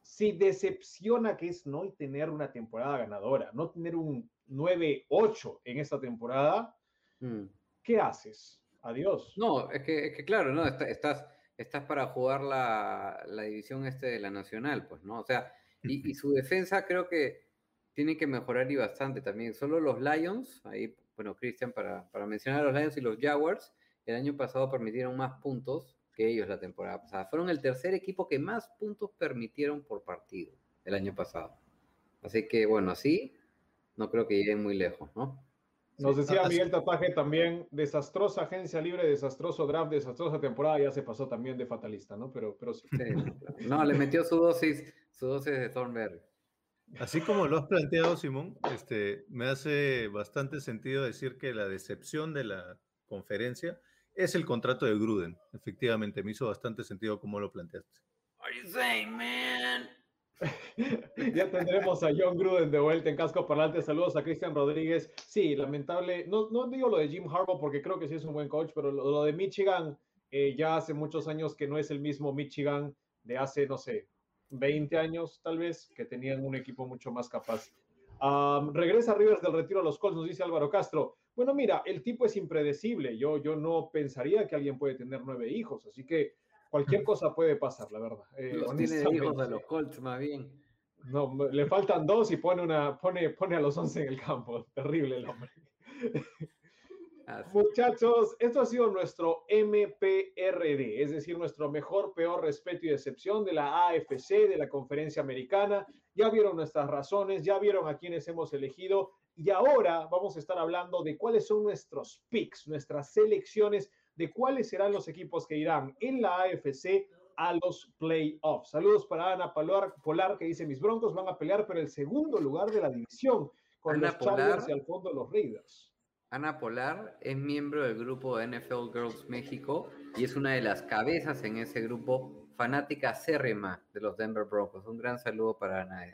si decepciona que es no tener una temporada ganadora, no tener un 9-8 en esta temporada. Mm. ¿Qué haces? Adiós. No, es que, es que claro, ¿no? Está- estás, estás para jugar la, la división este de la nacional, pues, ¿no? O sea, y, su defensa creo que tiene que mejorar y bastante también. Solo los Lions, ahí, bueno, Cristian, para, para mencionar a los Lions y los Jaguars, el año pasado permitieron más puntos que ellos la temporada pasada. Fueron el tercer equipo que más puntos permitieron por partido el año pasado. Así que, bueno, así no creo que lleguen muy lejos, ¿no? Nos Sí, decía ah, Miguel Tataje también, desastrosa agencia libre, desastroso draft, desastrosa temporada, ya se pasó también de fatalista, ¿no? Pero, pero sí. No, le metió su dosis, su dosis de Thornberry. Así como lo has planteado, Simón, este, me hace bastante sentido decir que la decepción de la conferencia es el contrato de Gruden. Efectivamente, me hizo bastante sentido como lo planteaste. What are you saying, man? Ya tendremos a John Gruden de vuelta en casco parlante. Saludos a Cristian Rodríguez. Sí, lamentable. No, no digo lo de Jim Harbaugh porque creo que sí es un buen coach, pero lo, de Michigan eh, ya hace muchos años que no es el mismo Michigan de hace, no sé, 20 años tal vez, que tenían un equipo mucho más capaz. Am, regresa Rivers del retiro a los Colts, nos dice Álvaro Castro. Bueno, mira, el tipo es impredecible. Yo, yo no pensaría que alguien puede tener nueve hijos, así que cualquier cosa puede pasar, la verdad. Eh, Los tiene de hijos de honestamente. los Colts, más bien. No, le faltan dos y pone, una, pone, pone a los 11 en el campo. Terrible el hombre. Así. Muchachos, esto ha sido nuestro MPRD, es decir, nuestro mejor, peor respeto y decepción de la AFC, de la conferencia americana. Ya vieron nuestras razones, ya vieron a quienes hemos elegido y ahora vamos a estar hablando de cuáles son nuestros picks, nuestras selecciones, de cuáles serán los equipos que irán en la AFC a los playoffs. Saludos para Ana Polar, Polar que dice, mis broncos van a pelear por el segundo lugar de la división con Ana los Chargers y al fondo los Raiders. Ana Polar es miembro del grupo de NFL Girls México y es una de las cabezas en ese grupo, fanática acérrima de los Denver Broncos. Un gran saludo para Ana.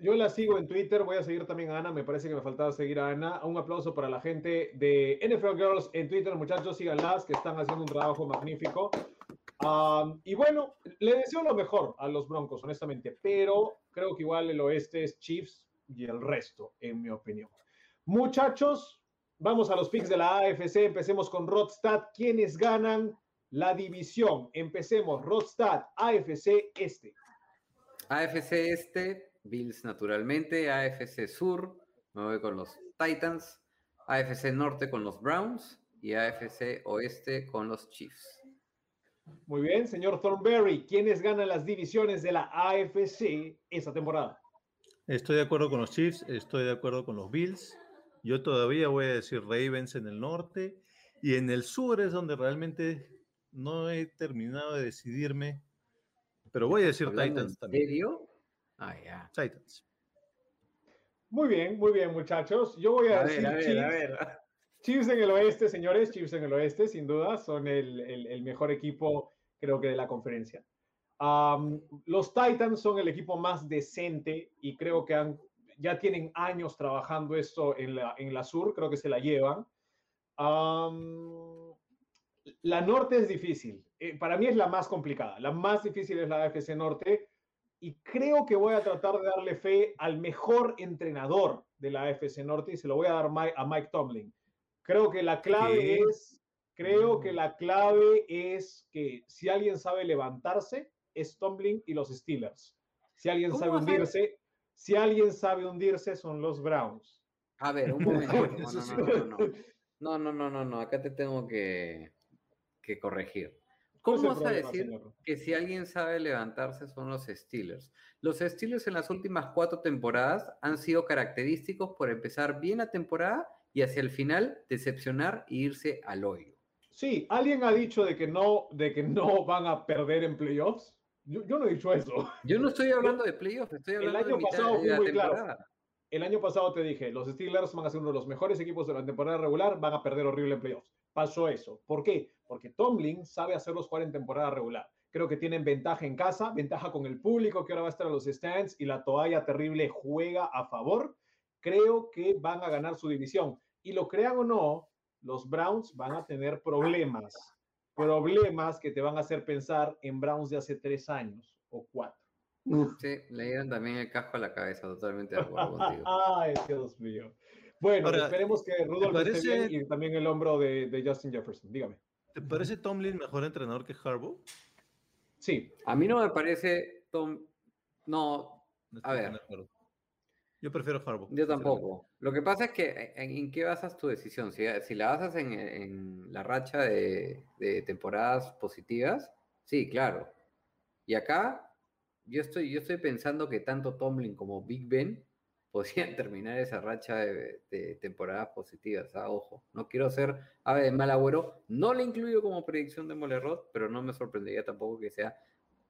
Yo la sigo en Twitter, voy a seguir también a Ana, me parece que me faltaba seguir a Ana. Un aplauso para la gente de NFL Girls en Twitter, muchachos, síganlas, que están haciendo un trabajo magnífico. Y bueno, le deseo lo mejor a los Broncos, honestamente, pero creo que igual el oeste es Chiefs y el resto, en mi opinión. Muchachos, vamos a los picks de la AFC, empecemos con Rodstad, ¿quiénes ganan la división? Empecemos, Rodstad, AFC Este. AFC Este, Bills naturalmente, AFC Sur, me voy con los Titans, AFC Norte con los Browns y AFC Oeste con los Chiefs. Muy bien, señor Thornberry, ¿quiénes ganan las divisiones de la AFC esta temporada? Estoy de acuerdo con los Chiefs, estoy de acuerdo con los Bills. Yo todavía voy a decir Ravens en el norte y en el sur es donde realmente no he terminado de decidirme, pero voy a decir ¿Hablando Titans en también. serio? Ah, ya. Titans. Muy bien, muy bien, muchachos. Yo voy a, A decir ver, a ver, Chiefs. a ver. Chiefs en el oeste, señores, Chiefs en el oeste, sin duda, son el, el- el mejor equipo, creo que, de la conferencia. Am, los Titans son el equipo más decente y creo que han, ya tienen años trabajando esto en la, en la sur, creo que se la llevan. La norte es difícil. Eh, para mí es la más complicada. La más difícil es la AFC Norte y creo que voy a tratar de darle fe al mejor entrenador de la AFC Norte y se lo voy a dar a Mike Tomlin. Creo que la clave ¿Qué? es, creo Mm. que la clave es que si alguien sabe levantarse, es Tomlin y los Steelers. Si alguien ¿Cómo sabe hundirse, si alguien sabe hundirse, son los Browns. A ver, un momento. No, no, no, no, no. No, no, no, no, no. Acá te tengo que, que corregir. ¿Cuál es ¿Cómo el vas a decir señor? que si alguien sabe levantarse son los Steelers? Los Steelers en las últimas cuatro temporadas han sido característicos por empezar bien la temporada y hacia el final decepcionar e irse al hoyo. Sí, alguien ha dicho de que no, de que no van a perder en playoffs. Yo, yo no he dicho eso. Yo no estoy hablando de playoffs, estoy El hablando de año mitad pasado de la muy claro. temporada. El año pasado te dije, los Steelers van a ser uno de los mejores equipos de la temporada regular, van a perder horrible en playoffs. Pasó eso. ¿Por qué? Porque Tomlin sabe hacerlos jugar en temporada regular. Creo que tienen ventaja en casa, ventaja con el público que ahora va a estar en los stands y la toalla terrible juega a favor. Creo que van a ganar su división. Y lo crean o no, los Browns van a tener problemas. Problemas que te van a hacer pensar en Browns de hace tres años o cuatro. Sí, le dieron también el casco a la cabeza, totalmente de acuerdo contigo. Ay, Dios mío. Bueno, Ahora, esperemos que Rudolph esté parece- bien y también el hombro de, de Justin Jefferson. Dígame. ¿Te parece Tomlin mejor entrenador que Harbaugh? Sí, A mí no me parece Tom. No, No A ver. Yo prefiero Harbaugh. yo tampoco. Lo que pasa es que en, en qué basas tu decisión. Si, si la basas en, en la racha de, de temporadas positivas, sí, claro. Y acá yo estoy, yo estoy pensando que tanto Tomlin como Big Ben podrían terminar esa racha de, temporadas positivas. ah, Ojo, no quiero ser ave de mal agüero. No le incluyo como predicción de Molerot, pero no me sorprendería tampoco que sea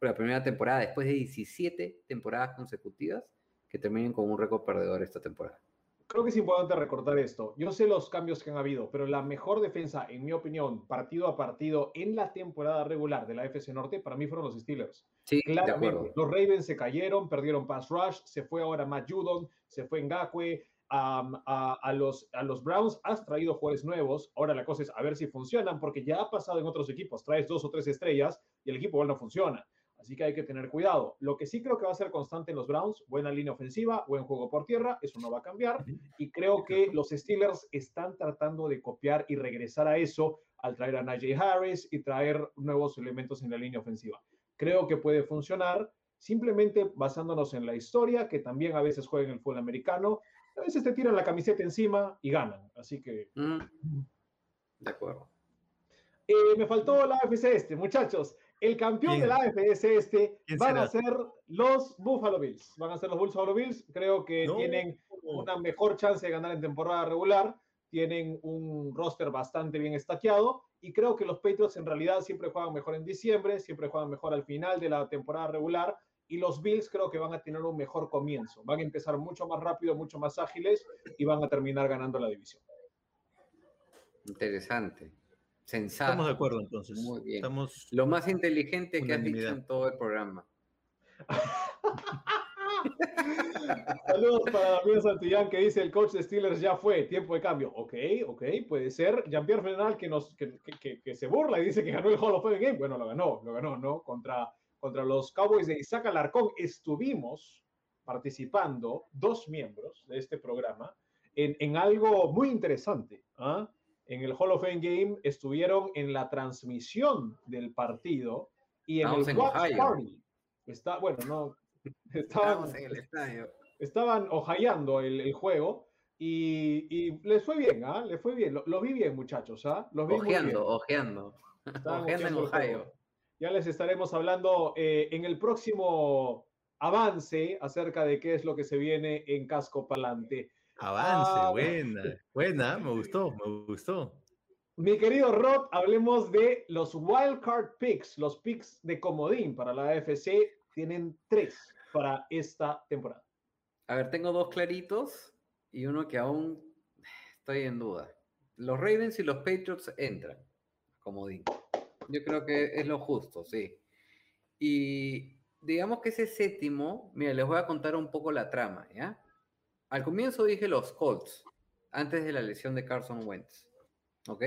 la primera temporada después de 17 temporadas consecutivas que terminen con un récord perdedor esta temporada. Creo que es importante recordar esto. Yo sé los cambios que han habido, pero la mejor defensa, en mi opinión, partido a partido en la temporada regular de la FC Norte, para mí fueron los Steelers. Sí, de Claramente, acuerdo. los Ravens se cayeron, perdieron pass rush, se fue ahora Matt Judon, se fue Ngakwe, a, a los, a los Browns has traído jugadores nuevos, ahora la cosa es a ver si funcionan, porque ya ha pasado en otros equipos, traes dos o tres estrellas y el equipo igual no funciona. Así que hay que tener cuidado. Lo que sí creo que va a ser constante en los Browns, buena línea ofensiva, buen juego por tierra, eso no va a cambiar. Y creo que los Steelers están tratando de copiar y regresar a eso al traer a Najee Harris y traer nuevos elementos en la línea ofensiva. Creo que puede funcionar simplemente basándonos en la historia, que también a veces juegan el fútbol americano, a veces te tiran la camiseta encima y ganan. Así que... Mm. De acuerdo. Eh, me faltó la AFC este, muchachos. El campeón ¿Quién? de la AFC este ¿Quién van a ser los Buffalo Bills. Van a ser los Buffalo Bills. Creo que No. tienen una mejor chance de ganar en temporada regular. Tienen un roster bastante bien estaqueado. Y creo que los Patriots en realidad siempre juegan mejor en diciembre, siempre juegan mejor al final de la temporada regular. Y los Bills creo que van a tener un mejor comienzo. Van a empezar mucho más rápido, mucho más ágiles y van a terminar ganando la división. Interesante. Sensato. Estamos de acuerdo entonces. Muy bien. Estamos Lo más inteligente que has dicho en todo el programa. Saludos para Damián Santillán que dice el coach de Steelers ya fue, tiempo de cambio. Ok, ok, puede ser. Jean-Pierre Frenal que, nos, que, que- que- que se burla y dice que ganó el Hall of Fame Game. Bueno, lo ganó, lo ganó, ¿no? Contra, contra los Cowboys de Isaac Alarcón estuvimos participando, dos miembros de este programa, en, en algo muy interesante. ¿ah? En el Hall of Fame Game estuvieron en la transmisión del partido y en Estábamos el en Watch Ohio. Party. Está, bueno, no. Estaban, en el estadio. estaban ojalleando el, el juego y, y les fue bien, ¿ah? Les fue bien. Lo, lo vi bien, muchachos, ¿ah? Los vi muy bien. Ojeando, ojeando. Estaban Ojeando en ojeando Ohio. Ya les estaremos hablando eh, en el próximo avance acerca de qué es lo que se viene en Casco Palante. Avance, Ah. buena, buena, me gustó, me gustó. Mi querido Rod, hablemos de los wildcard picks, los picks de comodín para la AFC. Tienen tres para esta temporada. A ver, tengo dos claritos y uno que aún estoy en duda. Los Ravens y los Patriots entran, como digo. Yo creo que es lo justo, sí. Y digamos que ese séptimo, mira, les voy a contar un poco la trama, ¿ya? Al comienzo dije los Colts, antes de la lesión de Carson Wentz, ¿ok?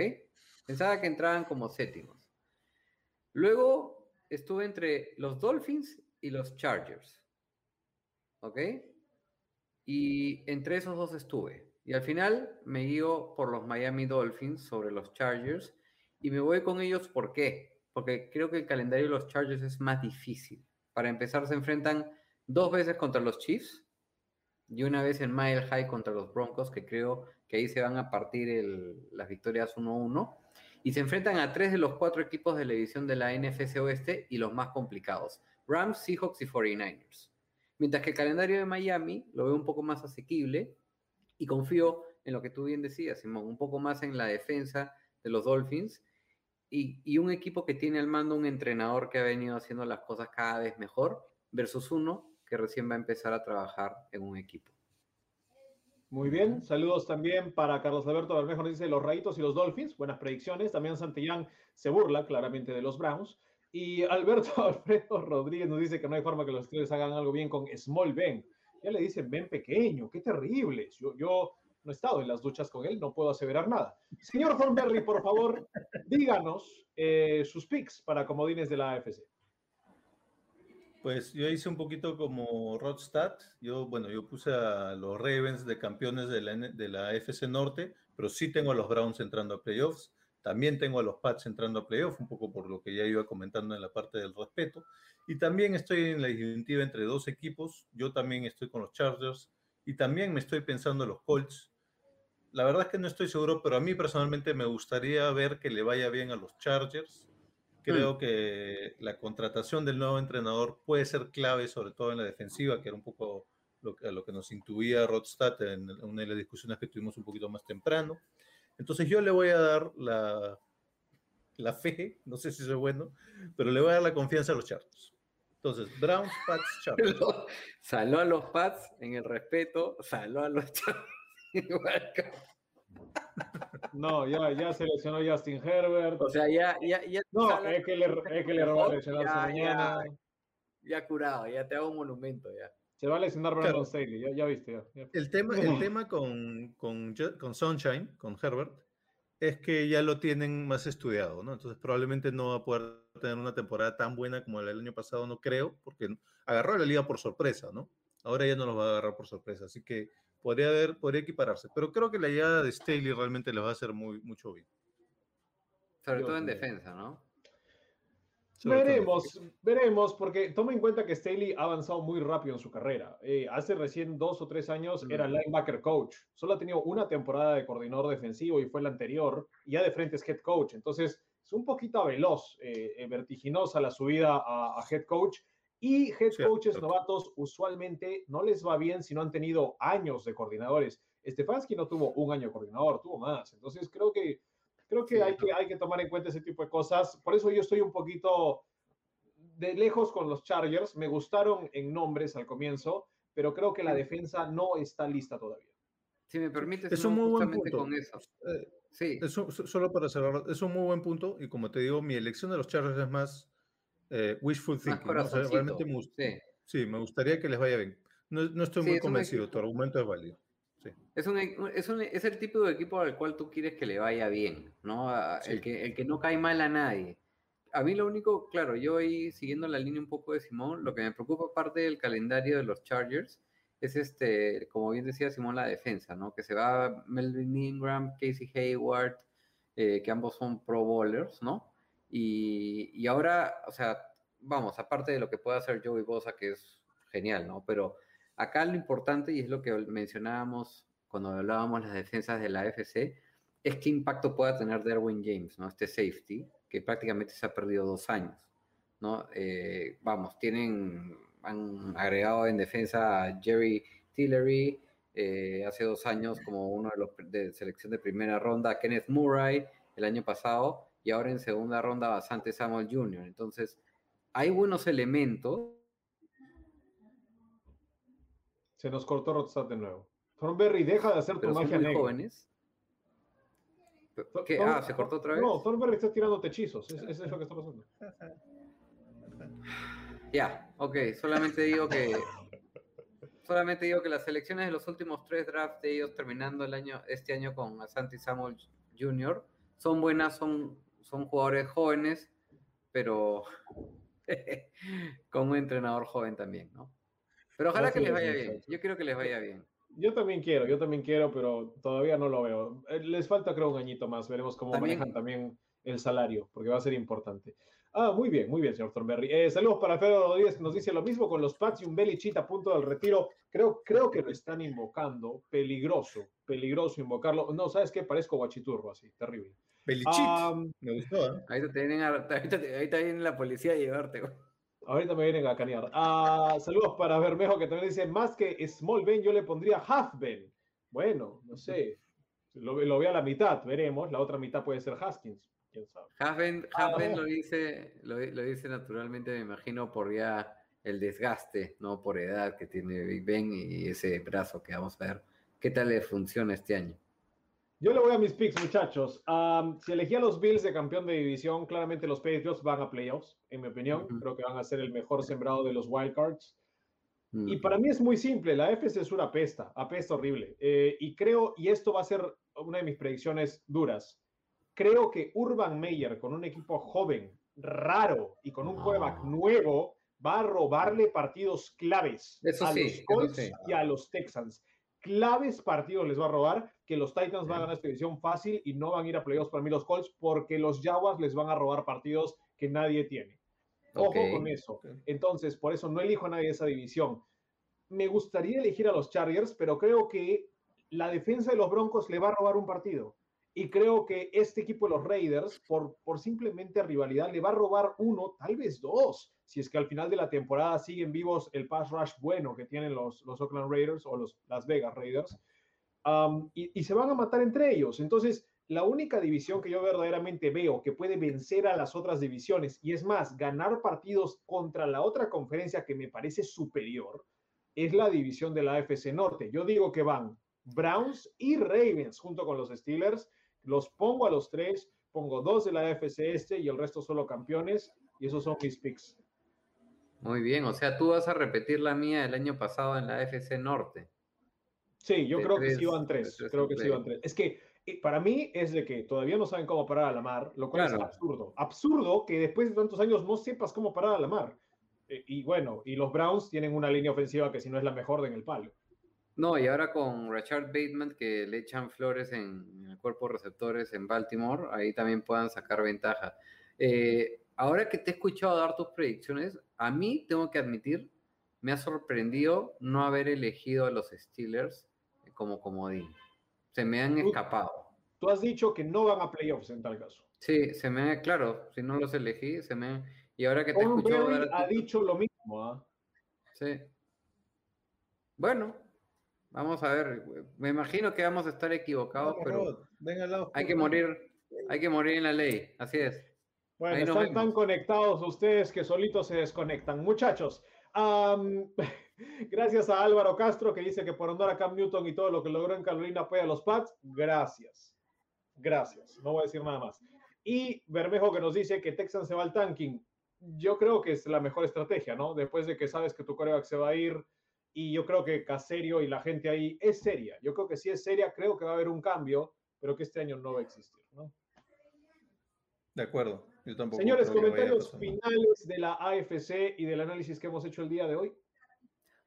Pensaba que entraban como séptimos. Luego estuve entre los Dolphins y los Chargers, ¿ok? Y entre esos dos estuve. Y al final me guío por los Miami Dolphins sobre los Chargers. Y me voy con ellos, ¿por qué? Porque creo que el calendario de los Chargers es más difícil. Para empezar, se enfrentan dos veces contra los Chiefs y una vez en Mile High contra los Broncos, que creo que ahí se van a partir el- las victorias 1-1. Y se enfrentan a tres de los cuatro equipos de la división de la NFC Oeste y los más complicados: Rams, Seahawks y 49ers. Mientras que el calendario de Miami lo veo un poco más asequible y confío en lo que tú bien decías, Simón, un poco más en la defensa de los Dolphins y, y un equipo que tiene al mando un entrenador que ha venido haciendo las cosas cada vez mejor versus uno que recién va a empezar a trabajar en un equipo. Muy bien, saludos también para Carlos Alberto Bermejo, nos dice los Rayitos y los Dolphins, buenas predicciones. También Santillán se burla claramente de los Browns. Y Alberto Alfredo Rodríguez nos dice que no hay forma que los Steelers hagan algo bien con Small Ben. Ya le dicen Ben pequeño, qué terrible. Yo, yo no he estado en las duchas con él, no puedo aseverar nada. Señor Thornberry, por favor, díganos eh, sus picks para comodines de la AFC. Pues yo hice un poquito como Rodstad. Yo, bueno, yo puse a los Ravens de campeones de la, de la FC Norte, pero sí tengo a los Browns entrando a playoffs. También tengo a los Pats entrando a playoffs, un poco por lo que ya iba comentando en la parte del respeto. Y también estoy en la disyuntiva entre dos equipos. Yo también estoy con los Chargers y también me estoy pensando en los Colts. La verdad es que no estoy seguro, pero a mí personalmente me gustaría ver que le vaya bien a los Chargers. Creo que la contratación del nuevo entrenador puede ser clave, sobre todo en la defensiva, que era un poco lo a lo que nos intuía Rodstad en una de las discusiones que tuvimos un poquito más temprano. Entonces yo le voy a dar la, la fe, no sé si es bueno, pero le voy a dar la confianza a los Chargers. Entonces, Browns, Pats, Chargers. Saló a los Pats en el respeto, saló a los Chargers. No, ya, ya seleccionó Justin Herbert. o sea, ya, ya, ya. No, es que le, es que le va a lesionarse Ya, mañana. ya curado, ya te hago un monumento ya. Se va a lesionar Brandon Claro. Staley, ya, ya viste. ya, ya. El tema, el tema con, con, con Sunshine, con Herbert, es que ya lo tienen más estudiado, ¿no? Entonces probablemente no va a poder tener una temporada tan buena como la del año pasado, no creo, porque agarró a la liga por sorpresa, ¿no? Ahora ya no los va a agarrar por sorpresa, así que podría haber, podría equipararse. Pero creo que la llegada de Staley realmente les va a hacer muy, mucho bien. Sobre Dios todo en mío. defensa, ¿no? Veremos, veremos, porque toma en cuenta que Staley ha avanzado muy rápido en su carrera. Eh, hace recién dos o tres años era Mm. linebacker coach. Solo ha tenido una temporada de coordinador defensivo y fue la anterior. Y ya de frente es head coach. Entonces, es un poquito veloz, eh, eh, vertiginosa la subida a, a head coach. Y head coaches novatos usualmente no les va bien si no han tenido años de coordinadores. Stefanski no tuvo un año de coordinador, tuvo más. Entonces, creo que creo que, Sí, hay que hay que tomar en cuenta ese tipo de cosas. Por eso yo estoy un poquito de lejos con los Chargers. Me gustaron en nombres al comienzo, pero creo que la defensa no está lista todavía. Si me permites, Es un muy buen justamente punto. con eso. Eh, Sí, Eso, so- solo para cerrar, es un muy buen punto y como te digo, mi elección de los Chargers es más eh, wishful más thinking. ¿no? O sea, realmente me Sí. sí, me gustaría que les vaya bien. No, no estoy Sí, muy es convencido, equipo- tu argumento es válido. Sí. Es, un, es, un- es el tipo de equipo al cual tú quieres que le vaya bien, ¿no? El, que, el que no cae mal a nadie. A mí lo único, claro, yo ahí siguiendo la línea un poco de Simón, lo que me preocupa aparte del calendario de los Chargers es este, como bien decía Simón, la defensa, ¿no? Que se va Melvin Ingram, Casey Hayward, eh, que ambos son pro bowlers, ¿no? Y, y ahora, o sea, vamos, aparte de lo que puede hacer Joey Bosa, que es genial, ¿no? Pero acá lo importante, y es lo que mencionábamos cuando hablábamos las defensas de la AFC, es qué impacto pueda tener Derwin James, ¿no? Este safety, que prácticamente se ha perdido dos años, ¿no? Eh, vamos, tienen, han agregado en defensa a Jerry Tillery, eh, hace dos años como uno de los de selección de primera ronda, Kenneth Murray el año pasado, y ahora en segunda ronda bastante Samuel Jr. Entonces, hay buenos elementos. Se nos cortó Rodstad de nuevo. Thornberry, deja de hacer tu magia negra. jóvenes. ¿Qué? Ah, ¿se cortó otra vez? No, Thornberry está tirando hechizos. Es- Eso es lo que está pasando. Ya, ok, solamente digo que solamente digo que las selecciones de los últimos tres drafts de ellos terminando el año, este año con Asante Samuel Jr. son buenas, son, son jugadores jóvenes, pero con un entrenador joven también, ¿no? Pero ojalá que les es, vaya bien. Yo quiero que les vaya bien. Yo también quiero, yo también quiero, pero todavía no lo veo. Eh, Les falta, creo, un añito más. Veremos cómo También- manejan también el salario, porque va a ser importante. Ah, muy bien, muy bien, señor Thornberry. Eh, saludos para Alfredo Rodríguez, que nos dice lo mismo con los Pats y un Belichit a punto del retiro. Creo, creo que lo están invocando. Peligroso, peligroso invocarlo. No, ¿sabes qué? Parezco guachiturro así, terrible. Belichit, Ah, me gustó, ¿eh? Ahorita te vienen a- ahorita, ahorita la policía a llevarte. güey. Ahorita me vienen a canear. Ah, saludos para Bermejo, que también dice, más que Small Ben, yo le pondría Half Ben. Bueno, no sé. Lo, lo veo a la mitad, veremos. La otra mitad puede ser Haskins. ¿Quién sabe? Haven, Ah, Haven no. lo dice, lo, lo dice naturalmente, me imagino, por ya el desgaste, no por edad que tiene Big Ben y ese brazo que vamos a ver qué tal le funciona este año. Yo le voy a mis picks, muchachos. Am, si elegía los Bills de campeón de división, claramente los Patriots van a playoffs, en mi opinión. Ujú. Creo que van a ser el mejor sembrado de los wildcards. Y para mí es muy simple, la FC es una apesta, apesta horrible. Eh, y creo, y esto va a ser una de mis predicciones duras, creo que Urban Meyer con un equipo joven, raro y con un quarterback nuevo va a robarle partidos claves Eso a sí, los Colts sí. y a los Texans. Claves partidos les va a robar, que los Titans van a ganar esta división fácil y no van a ir a playoffs para mí los Colts porque los Jaguars les van a robar partidos que nadie tiene. Ojo con eso. Entonces, por eso no elijo a nadie de esa división. Me gustaría elegir a los Chargers, pero creo que la defensa de los Broncos le va a robar un partido. Y creo que este equipo de los Raiders, por, por simplemente rivalidad, le va a robar uno, tal vez dos, si es que al final de la temporada siguen vivos el pass rush bueno que tienen los, los Oakland Raiders o los Las Vegas Raiders. Y, y se van a matar entre ellos. Entonces, la única división que yo verdaderamente veo que puede vencer a las otras divisiones, y es más, ganar partidos contra la otra conferencia que me parece superior, es la división de la AFC Norte. Yo digo que van Browns y Ravens junto con los Steelers. Los pongo a los tres, pongo dos de la AFC Este y el resto solo campeones, y esos son mis picks. Muy bien, o sea, tú vas a repetir la mía del año pasado en la FC Norte. Sí, yo De creo que sí van tres. tres Creo que sí van tres. Es que Y para mí es de que todavía no saben cómo parar a Lamar, lo cual Claro. es absurdo. Absurdo que después de tantos años no sepas cómo parar a Lamar. Eh, y bueno, y los Browns tienen una línea ofensiva que si no es la mejor en el palo. No, y ahora con Richard Bateman, que le echan flores en, en el cuerpo de receptores en Baltimore, ahí también puedan sacar ventaja. Eh, ahora que te he escuchado dar tus predicciones, a mí tengo que admitir, me ha sorprendido no haber elegido a los Steelers como comodín. Se me han escapado. Tú has dicho que no van a playoffs en tal caso. Sí, se me ha, claro, si no los elegí, se me... Y ahora que te he Tom escuchado Brady dar... ha dicho lo mismo. ¿ah? Sí. Bueno, vamos a ver. Me imagino que vamos a estar equivocados, Vamos, pero... Rod, ven al lado Hay que morir, hay que morir en la ley, así es. Bueno, Ahí están tan conectados ustedes que solitos se desconectan. Muchachos, am, gracias a Álvaro Castro que dice que por honor a Cam Newton y todo lo que logró en Carolina apoya a los Pats. Gracias. Gracias. No voy a decir nada más. Y Bermejo que nos dice que Texan se va al tanking. Yo creo que es la mejor estrategia, ¿no? Después de que sabes que tu coreback se va a ir y yo creo que Caserio y la gente ahí es seria. Yo creo que sí es seria, creo que va a haber un cambio, pero que este año no va a existir, ¿no? De acuerdo. Yo tampoco Señores, comentarios finales de la AFC y del análisis que hemos hecho el día de hoy.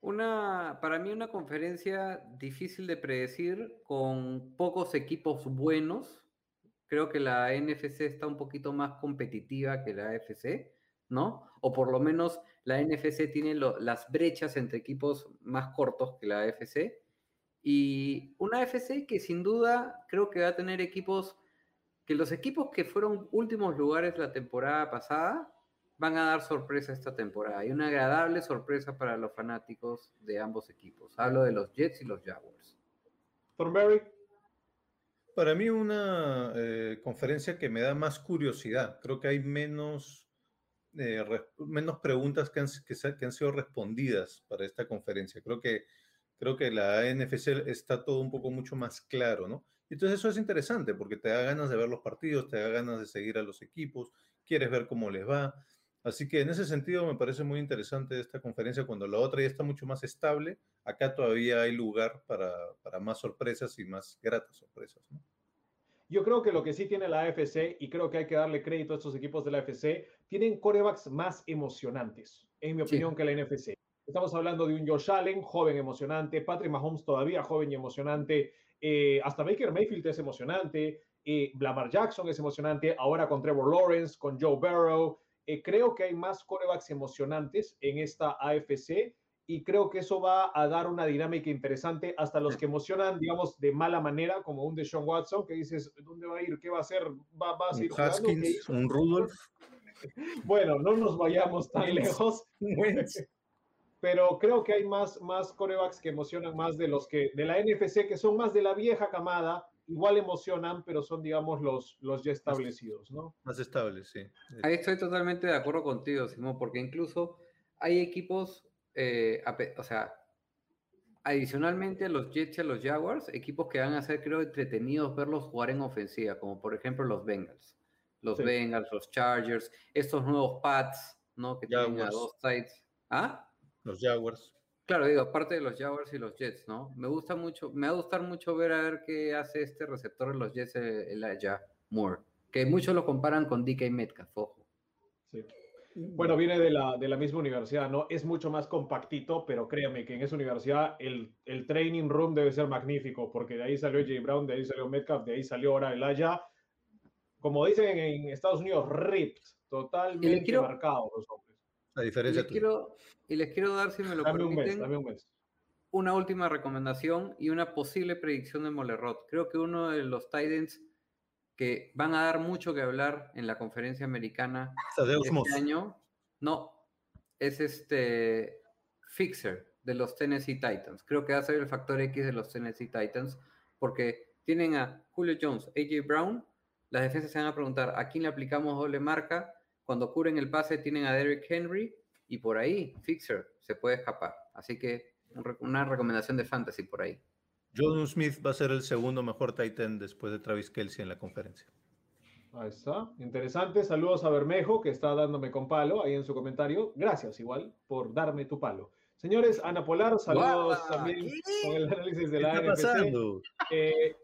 Una, para mí una conferencia difícil de predecir, con pocos equipos buenos. Creo que la NFC está un poquito más competitiva que la AFC, ¿no? O por lo menos la NFC tiene lo- las brechas entre equipos más cortos que la AFC. Y una AFC que sin duda creo que va a tener equipos, que los equipos que fueron últimos lugares la temporada pasada van a dar sorpresa esta temporada y una agradable sorpresa para los fanáticos de ambos equipos. Hablo de los Jets y los Jaguars. Thornberry, Para mí una eh, conferencia que me da más curiosidad. Creo que hay menos, eh, menos preguntas que han, que, se- que han sido respondidas para esta conferencia. Creo que, creo que la NFC está todo un poco mucho más claro, ¿no? Entonces eso es interesante porque te da ganas de ver los partidos, te da ganas de seguir a los equipos, quieres ver cómo les va. Así que en ese sentido me parece muy interesante esta conferencia cuando la otra ya está mucho más estable. Acá todavía hay lugar para, para más sorpresas y más gratas sorpresas. ¿no? yo creo que lo que sí tiene la AFC, y creo que hay que darle crédito a estos equipos de la AFC, tienen corebacks más emocionantes, en mi Sí. opinión, que la NFC. Estamos hablando de un Josh Allen, joven emocionante, Patrick Mahomes todavía joven y emocionante, eh, hasta Baker Mayfield es emocionante, eh, Lamar Jackson es emocionante, ahora con Trevor Lawrence, con Joe Burrow. Eh, creo que hay más corebacks emocionantes en esta AFC y creo que eso va a dar una dinámica interesante hasta los que emocionan, digamos, de mala manera, como un Deshaun Watson, que dices, ¿dónde va a ir? ¿Qué va a hacer? ¿Va, va a Un seguir? ¿Qué Haskins, un Rudolph. Bueno, no nos vayamos tan lejos. pero creo que hay más, más corebacks que emocionan más de los que, de la NFC, que son más de la vieja camada, igual emocionan, pero son, digamos, los, los ya establecidos, ¿no? Más estable, sí. Ahí estoy totalmente de acuerdo contigo, Simón, porque incluso hay equipos, eh, o sea, adicionalmente a los Jets y a los Jaguars, equipos que van a ser, creo, entretenidos verlos jugar en ofensiva, como por ejemplo los Bengals. Los Sí. Bengals, los Chargers, estos nuevos Pats, ¿no? Que tienen a Jaguars. dos sides. ¿Ah? Los Jaguars. Claro, digo, aparte de los Jaguars y los Jets, ¿no? Me gusta mucho, me va a gustar mucho ver a ver qué hace este receptor de los Jets, el, el allá, Moore. Que muchos lo comparan con DK Metcalf, ojo. Sí. Bueno, viene de la, de la misma universidad, ¿no? Es mucho más compactito, pero créame que en esa universidad el, el training room debe ser magnífico, porque de ahí salió Jay Brown, de ahí salió Metcalf, de ahí salió ahora el Aya. Como dicen en Estados Unidos, ripped, totalmente quiero- marcados los Y diferencia les, quiero, y les quiero dar, si me lo Dame un mes, permiten, dame un mes. una última recomendación y una posible predicción de Molerrot. Creo que uno de los Titans que van a dar mucho que hablar en la conferencia americana este Moss. año, no, es este Fixer de los Tennessee Titans. Creo que va a ser el factor X de los Tennessee Titans porque tienen a Julio Jones, AJ Brown. Las defensas se van a preguntar a quién le aplicamos doble marca. Cuando cubren el pase tienen a Derrick Henry y por ahí Fixer se puede escapar. Así que una recomendación de fantasy por ahí. John Smith va a ser el segundo mejor Titan después de Travis Kelsey en la conferencia. Ahí está, interesante. Saludos a Bermejo, que está dándome con palo ahí en su comentario. Gracias, igual, por darme tu palo. Señores, Ana Polar, saludos Guau, también ¿qué? con el análisis de ¿Qué la está NFC. pasando? Eh,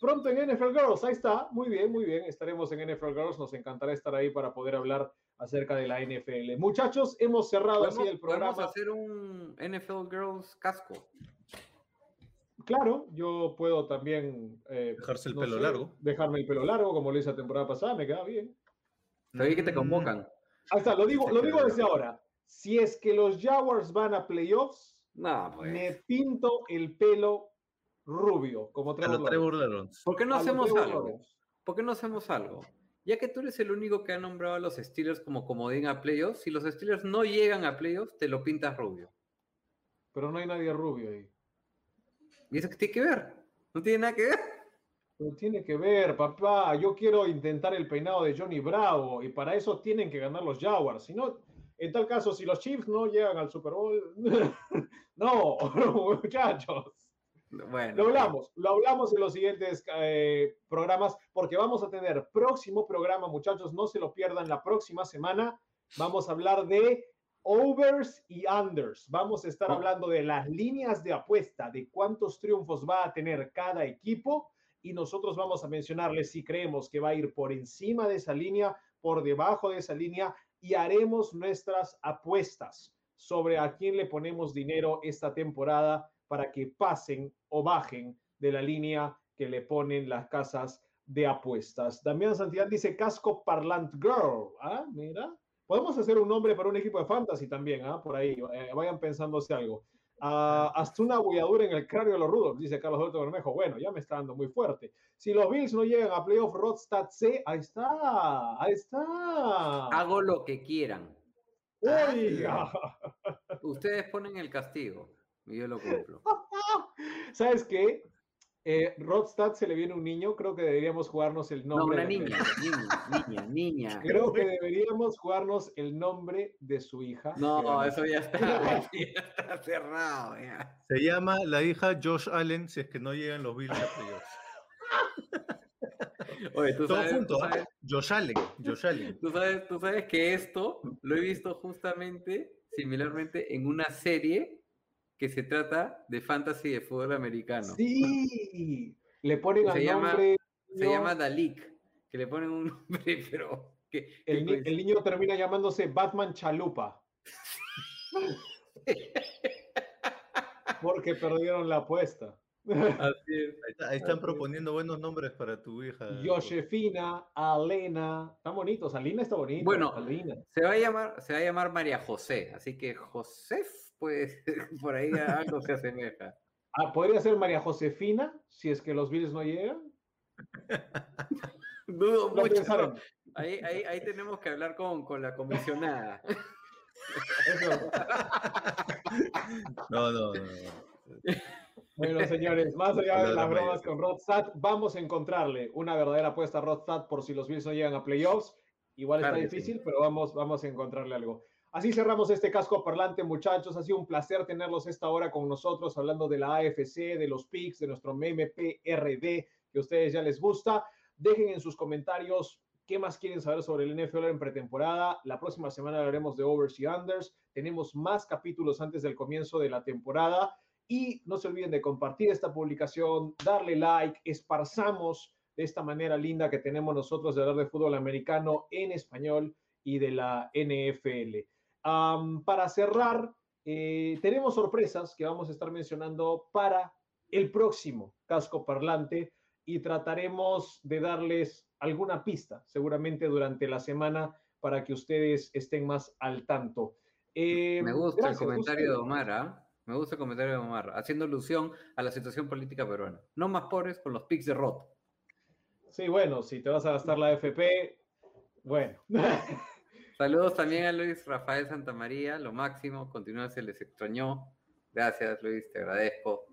pronto en NFL Girls, ahí está, muy bien, muy bien, estaremos en NFL Girls, nos encantará estar ahí para poder hablar acerca de la NFL. Muchachos, hemos cerrado así ¿Podemos, el programa. podemos hacer un NFL Girls casco. Claro, yo puedo también eh, Dejarse el no pelo sé, largo. Dejarme el pelo largo, como lo hice la temporada pasada, me queda bien. Lo vi que te Mm, convocan. Ahí está, lo digo, lo digo desde ahora. Si es que los Jaguars van a playoffs, No, pues. me pinto el pelo rubio, como A Trevor Lawrence. Trevor Lawrence. ¿Por qué no A hacemos algo? Lawrence. ¿Por qué no hacemos algo? Ya que tú eres el único que ha nombrado a los Steelers como comodín a playoffs, si los Steelers no llegan a playoffs, te lo pintas rubio. Pero no hay nadie rubio ahí. ¿Y eso qué tiene que ver? No tiene nada que ver. No tiene que ver, papá. Yo quiero intentar el peinado de Johnny Bravo y para eso tienen que ganar los Jaguars. Si no, en tal caso, si los Chiefs no llegan al Super Bowl, no, muchachos. Bueno, Lo hablamos, lo hablamos en los siguientes eh, programas porque vamos a tener próximo programa, muchachos, no se lo pierdan la próxima semana. Vamos a hablar de overs y unders. Vamos a estar Oh. hablando de las líneas de apuesta, de cuántos triunfos va a tener cada equipo y nosotros vamos a mencionarles si creemos que va a ir por encima de esa línea, por debajo de esa línea y haremos nuestras apuestas sobre a quién le ponemos dinero esta temporada para que pasen o bajen de la línea que le ponen las casas de apuestas. Damián Santillán dice casco parlant girl. Ah, mira. Podemos hacer un nombre para un equipo de fantasy también, ¿ah? Por ahí, eh, vayan pensándose algo. Ah, hasta una bolladura en el cráneo de los rudos, dice Carlos Alberto Bermejo. Bueno, ya me está dando muy fuerte. Si los Bills no llegan a playoff Rodstad C, ahí está, ahí está. hago lo que quieran. Oiga. Ustedes ponen el castigo y yo lo cumplo. ¿Sabes qué? Eh, Rodstad se le viene un niño, creo que deberíamos jugarnos el No, nombre. una de- niña, niña, niña, niña. Creo que deberíamos jugarnos el nombre de su hija. No, eso ya está, ya está cerrado. Ya. Se llama la hija Josh Allen si es que no llegan los Bills. Oye, tú Todo sabes, junto, tú ¿ah? sabes- Josh Allen, Josh Allen. tú sabes- tú sabes que esto lo he visto justamente, similarmente, en una serie que se trata de fantasy de fútbol americano. Sí, le ponen Se al llama- nombre. Se llama Dalik, que le ponen un nombre, pero... Que, el, ni- el niño termina llamándose Batman Chalupa. Porque perdieron la apuesta. Así es. Ahí, está- ahí están proponiendo buenos nombres para tu hija. Josefina, Alena, están bonitos. Alina está bonita. Bueno, Alina. Se va a llamar, se va a llamar María José, así que Josef, pues por ahí algo se asemeja. Ah, podría ser María Josefina, si es que los Bills no llegan. Dudo mucho. pensaron. Ahí, ahí, ahí tenemos que hablar con, con la comisionada. Eso. No, no, no. no. Bueno, señores, más allá de las la bromas con Rodstad, vamos a encontrarle una verdadera apuesta a Rodstad por si los Bills no llegan a playoffs. Igual Claro está sí. difícil, pero vamos, vamos a encontrarle algo. Así cerramos este casco parlante, muchachos. Ha sido un placer tenerlos esta hora con nosotros, hablando de la AFC, de los picks, de nuestro meme PRD, que a ustedes ya les gusta. Dejen en sus comentarios qué más quieren saber sobre el NFL en pretemporada. La próxima semana hablaremos de overs y unders. Tenemos más capítulos antes del comienzo de la temporada. Y no se olviden de compartir esta publicación, darle like, esparzamos de esta manera linda que tenemos nosotros de hablar de fútbol americano en español y de la NFL. Am, para cerrar, eh, tenemos sorpresas que vamos a estar mencionando para el próximo casco parlante y trataremos de darles alguna pista seguramente durante la semana para que ustedes estén más al tanto. Eh, Me gusta gracias, el comentario de. Omar, ¿ah? Me gusta el comentario de Omar, haciendo alusión a la situación política peruana. No más pobres con los pics de Rot. Sí, bueno, si te vas a gastar la FP, bueno. Saludos también a Luis Rafael Santamaría, lo máximo, continúa, se les extrañó. Gracias Luis, te agradezco.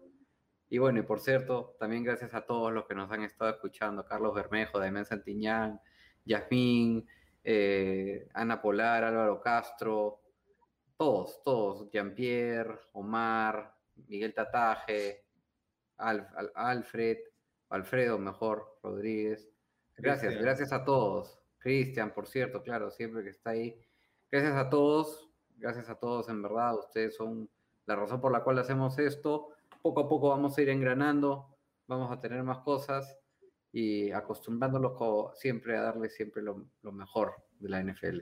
Y bueno, y por cierto, también gracias a todos los que nos han estado escuchando, Carlos Bermejo, Damián Santiñán, Yasmín, eh, Ana Polar, Álvaro Castro, todos, todos, Jean-Pierre, Omar, Miguel Tataje, Alf- Al- Alfred, Alfredo mejor, Rodríguez. Gracias, gracias a todos. Cristian, por cierto, claro, siempre que está ahí. Gracias a todos, gracias a todos, en verdad, ustedes son la razón por la cual hacemos esto. Poco a poco vamos a ir engranando. vamos a tener más cosas y acostumbrándolos co- siempre a darle siempre lo, lo mejor de la NFL.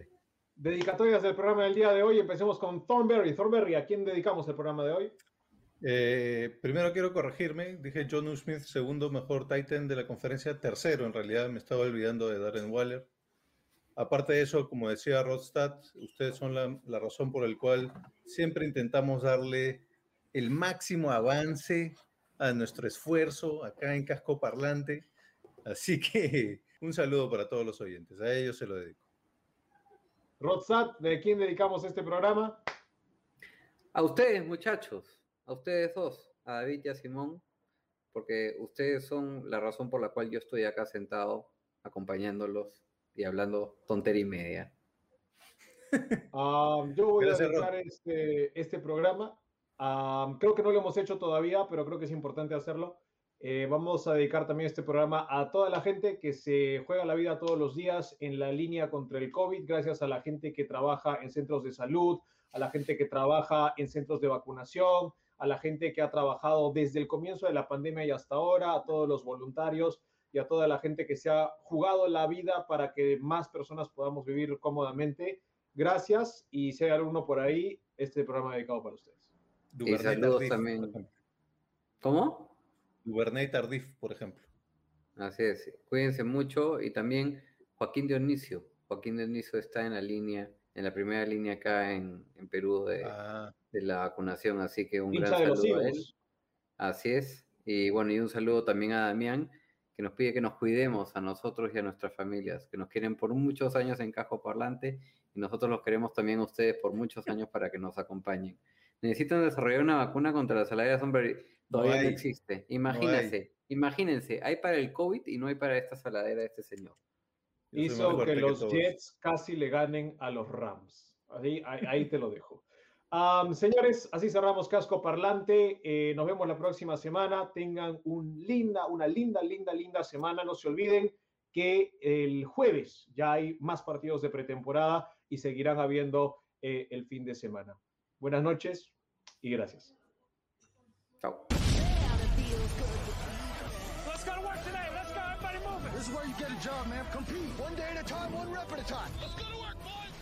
Dedicatorias del programa del día de hoy. Empecemos con Thornberry. Thornberry, ¿a quién dedicamos el programa de hoy? Eh, primero quiero corregirme, dije John Smith, segundo mejor Titan de la conferencia, tercero en realidad, me estaba olvidando de Darren Waller. Aparte de eso, como decía Rodstad, ustedes son la, la razón por la cual siempre intentamos darle el máximo avance a nuestro esfuerzo acá en Casco Parlante. Así que un saludo para todos los oyentes, a ellos se lo dedico. Rodsat, ¿de quién dedicamos este programa? A ustedes, muchachos, a ustedes dos, a David y a Simón, porque ustedes son la razón por la cual yo estoy acá sentado acompañándolos y hablando tontería y media. Ah, yo voy Gracias, a dedicar Rod. este, este programa. ah, creo que no lo hemos hecho todavía, pero creo que es importante hacerlo. Eh, vamos a dedicar también este programa a toda la gente que se juega la vida todos los días en la línea contra el COVID, gracias a la gente que trabaja en centros de salud, a la gente que trabaja en centros de vacunación, a la gente que ha trabajado desde el comienzo de la pandemia y hasta ahora, a todos los voluntarios y a toda la gente que se ha jugado la vida para que más personas podamos vivir cómodamente. Gracias y si hay alguno por ahí, este programa dedicado para ustedes. Duvernay saludos Tardif, también. ¿Cómo? Duvernay Tardif, por ejemplo. Así es, cuídense mucho y también Joaquín Dionisio. Joaquín Dionisio está en la línea, en la primera línea acá en, en Perú de, Ah, de la vacunación, así que un Hincha gran saludo a él. Así es. Y bueno, y un saludo también a Damián, que nos pide que nos cuidemos a nosotros y a nuestras familias, que nos quieren por muchos años en Cajo Parlante y nosotros los queremos también a ustedes por muchos años para que nos acompañen. Necesitan desarrollar una vacuna contra la salaria hombre. Todavía no, existe. Imagínense, imagínense, hay para el COVID y no hay para esta saladera de este señor. hizo que los. Jets casi le ganen a los Rams. Ahí, ahí, ahí te lo dejo. Am, señores, así cerramos Casco Parlante. Eh, nos vemos la próxima semana. Tengan un linda, una linda, linda, linda semana. No se olviden que el jueves ya hay más partidos de pretemporada y seguirán habiendo eh, el fin de semana. Buenas noches y gracias. Chao. Let's go to work today. Let's go. Everybody moving. This is where you get a job, man. Compete one day at a time, one rep at a time. Let's go to work, boys.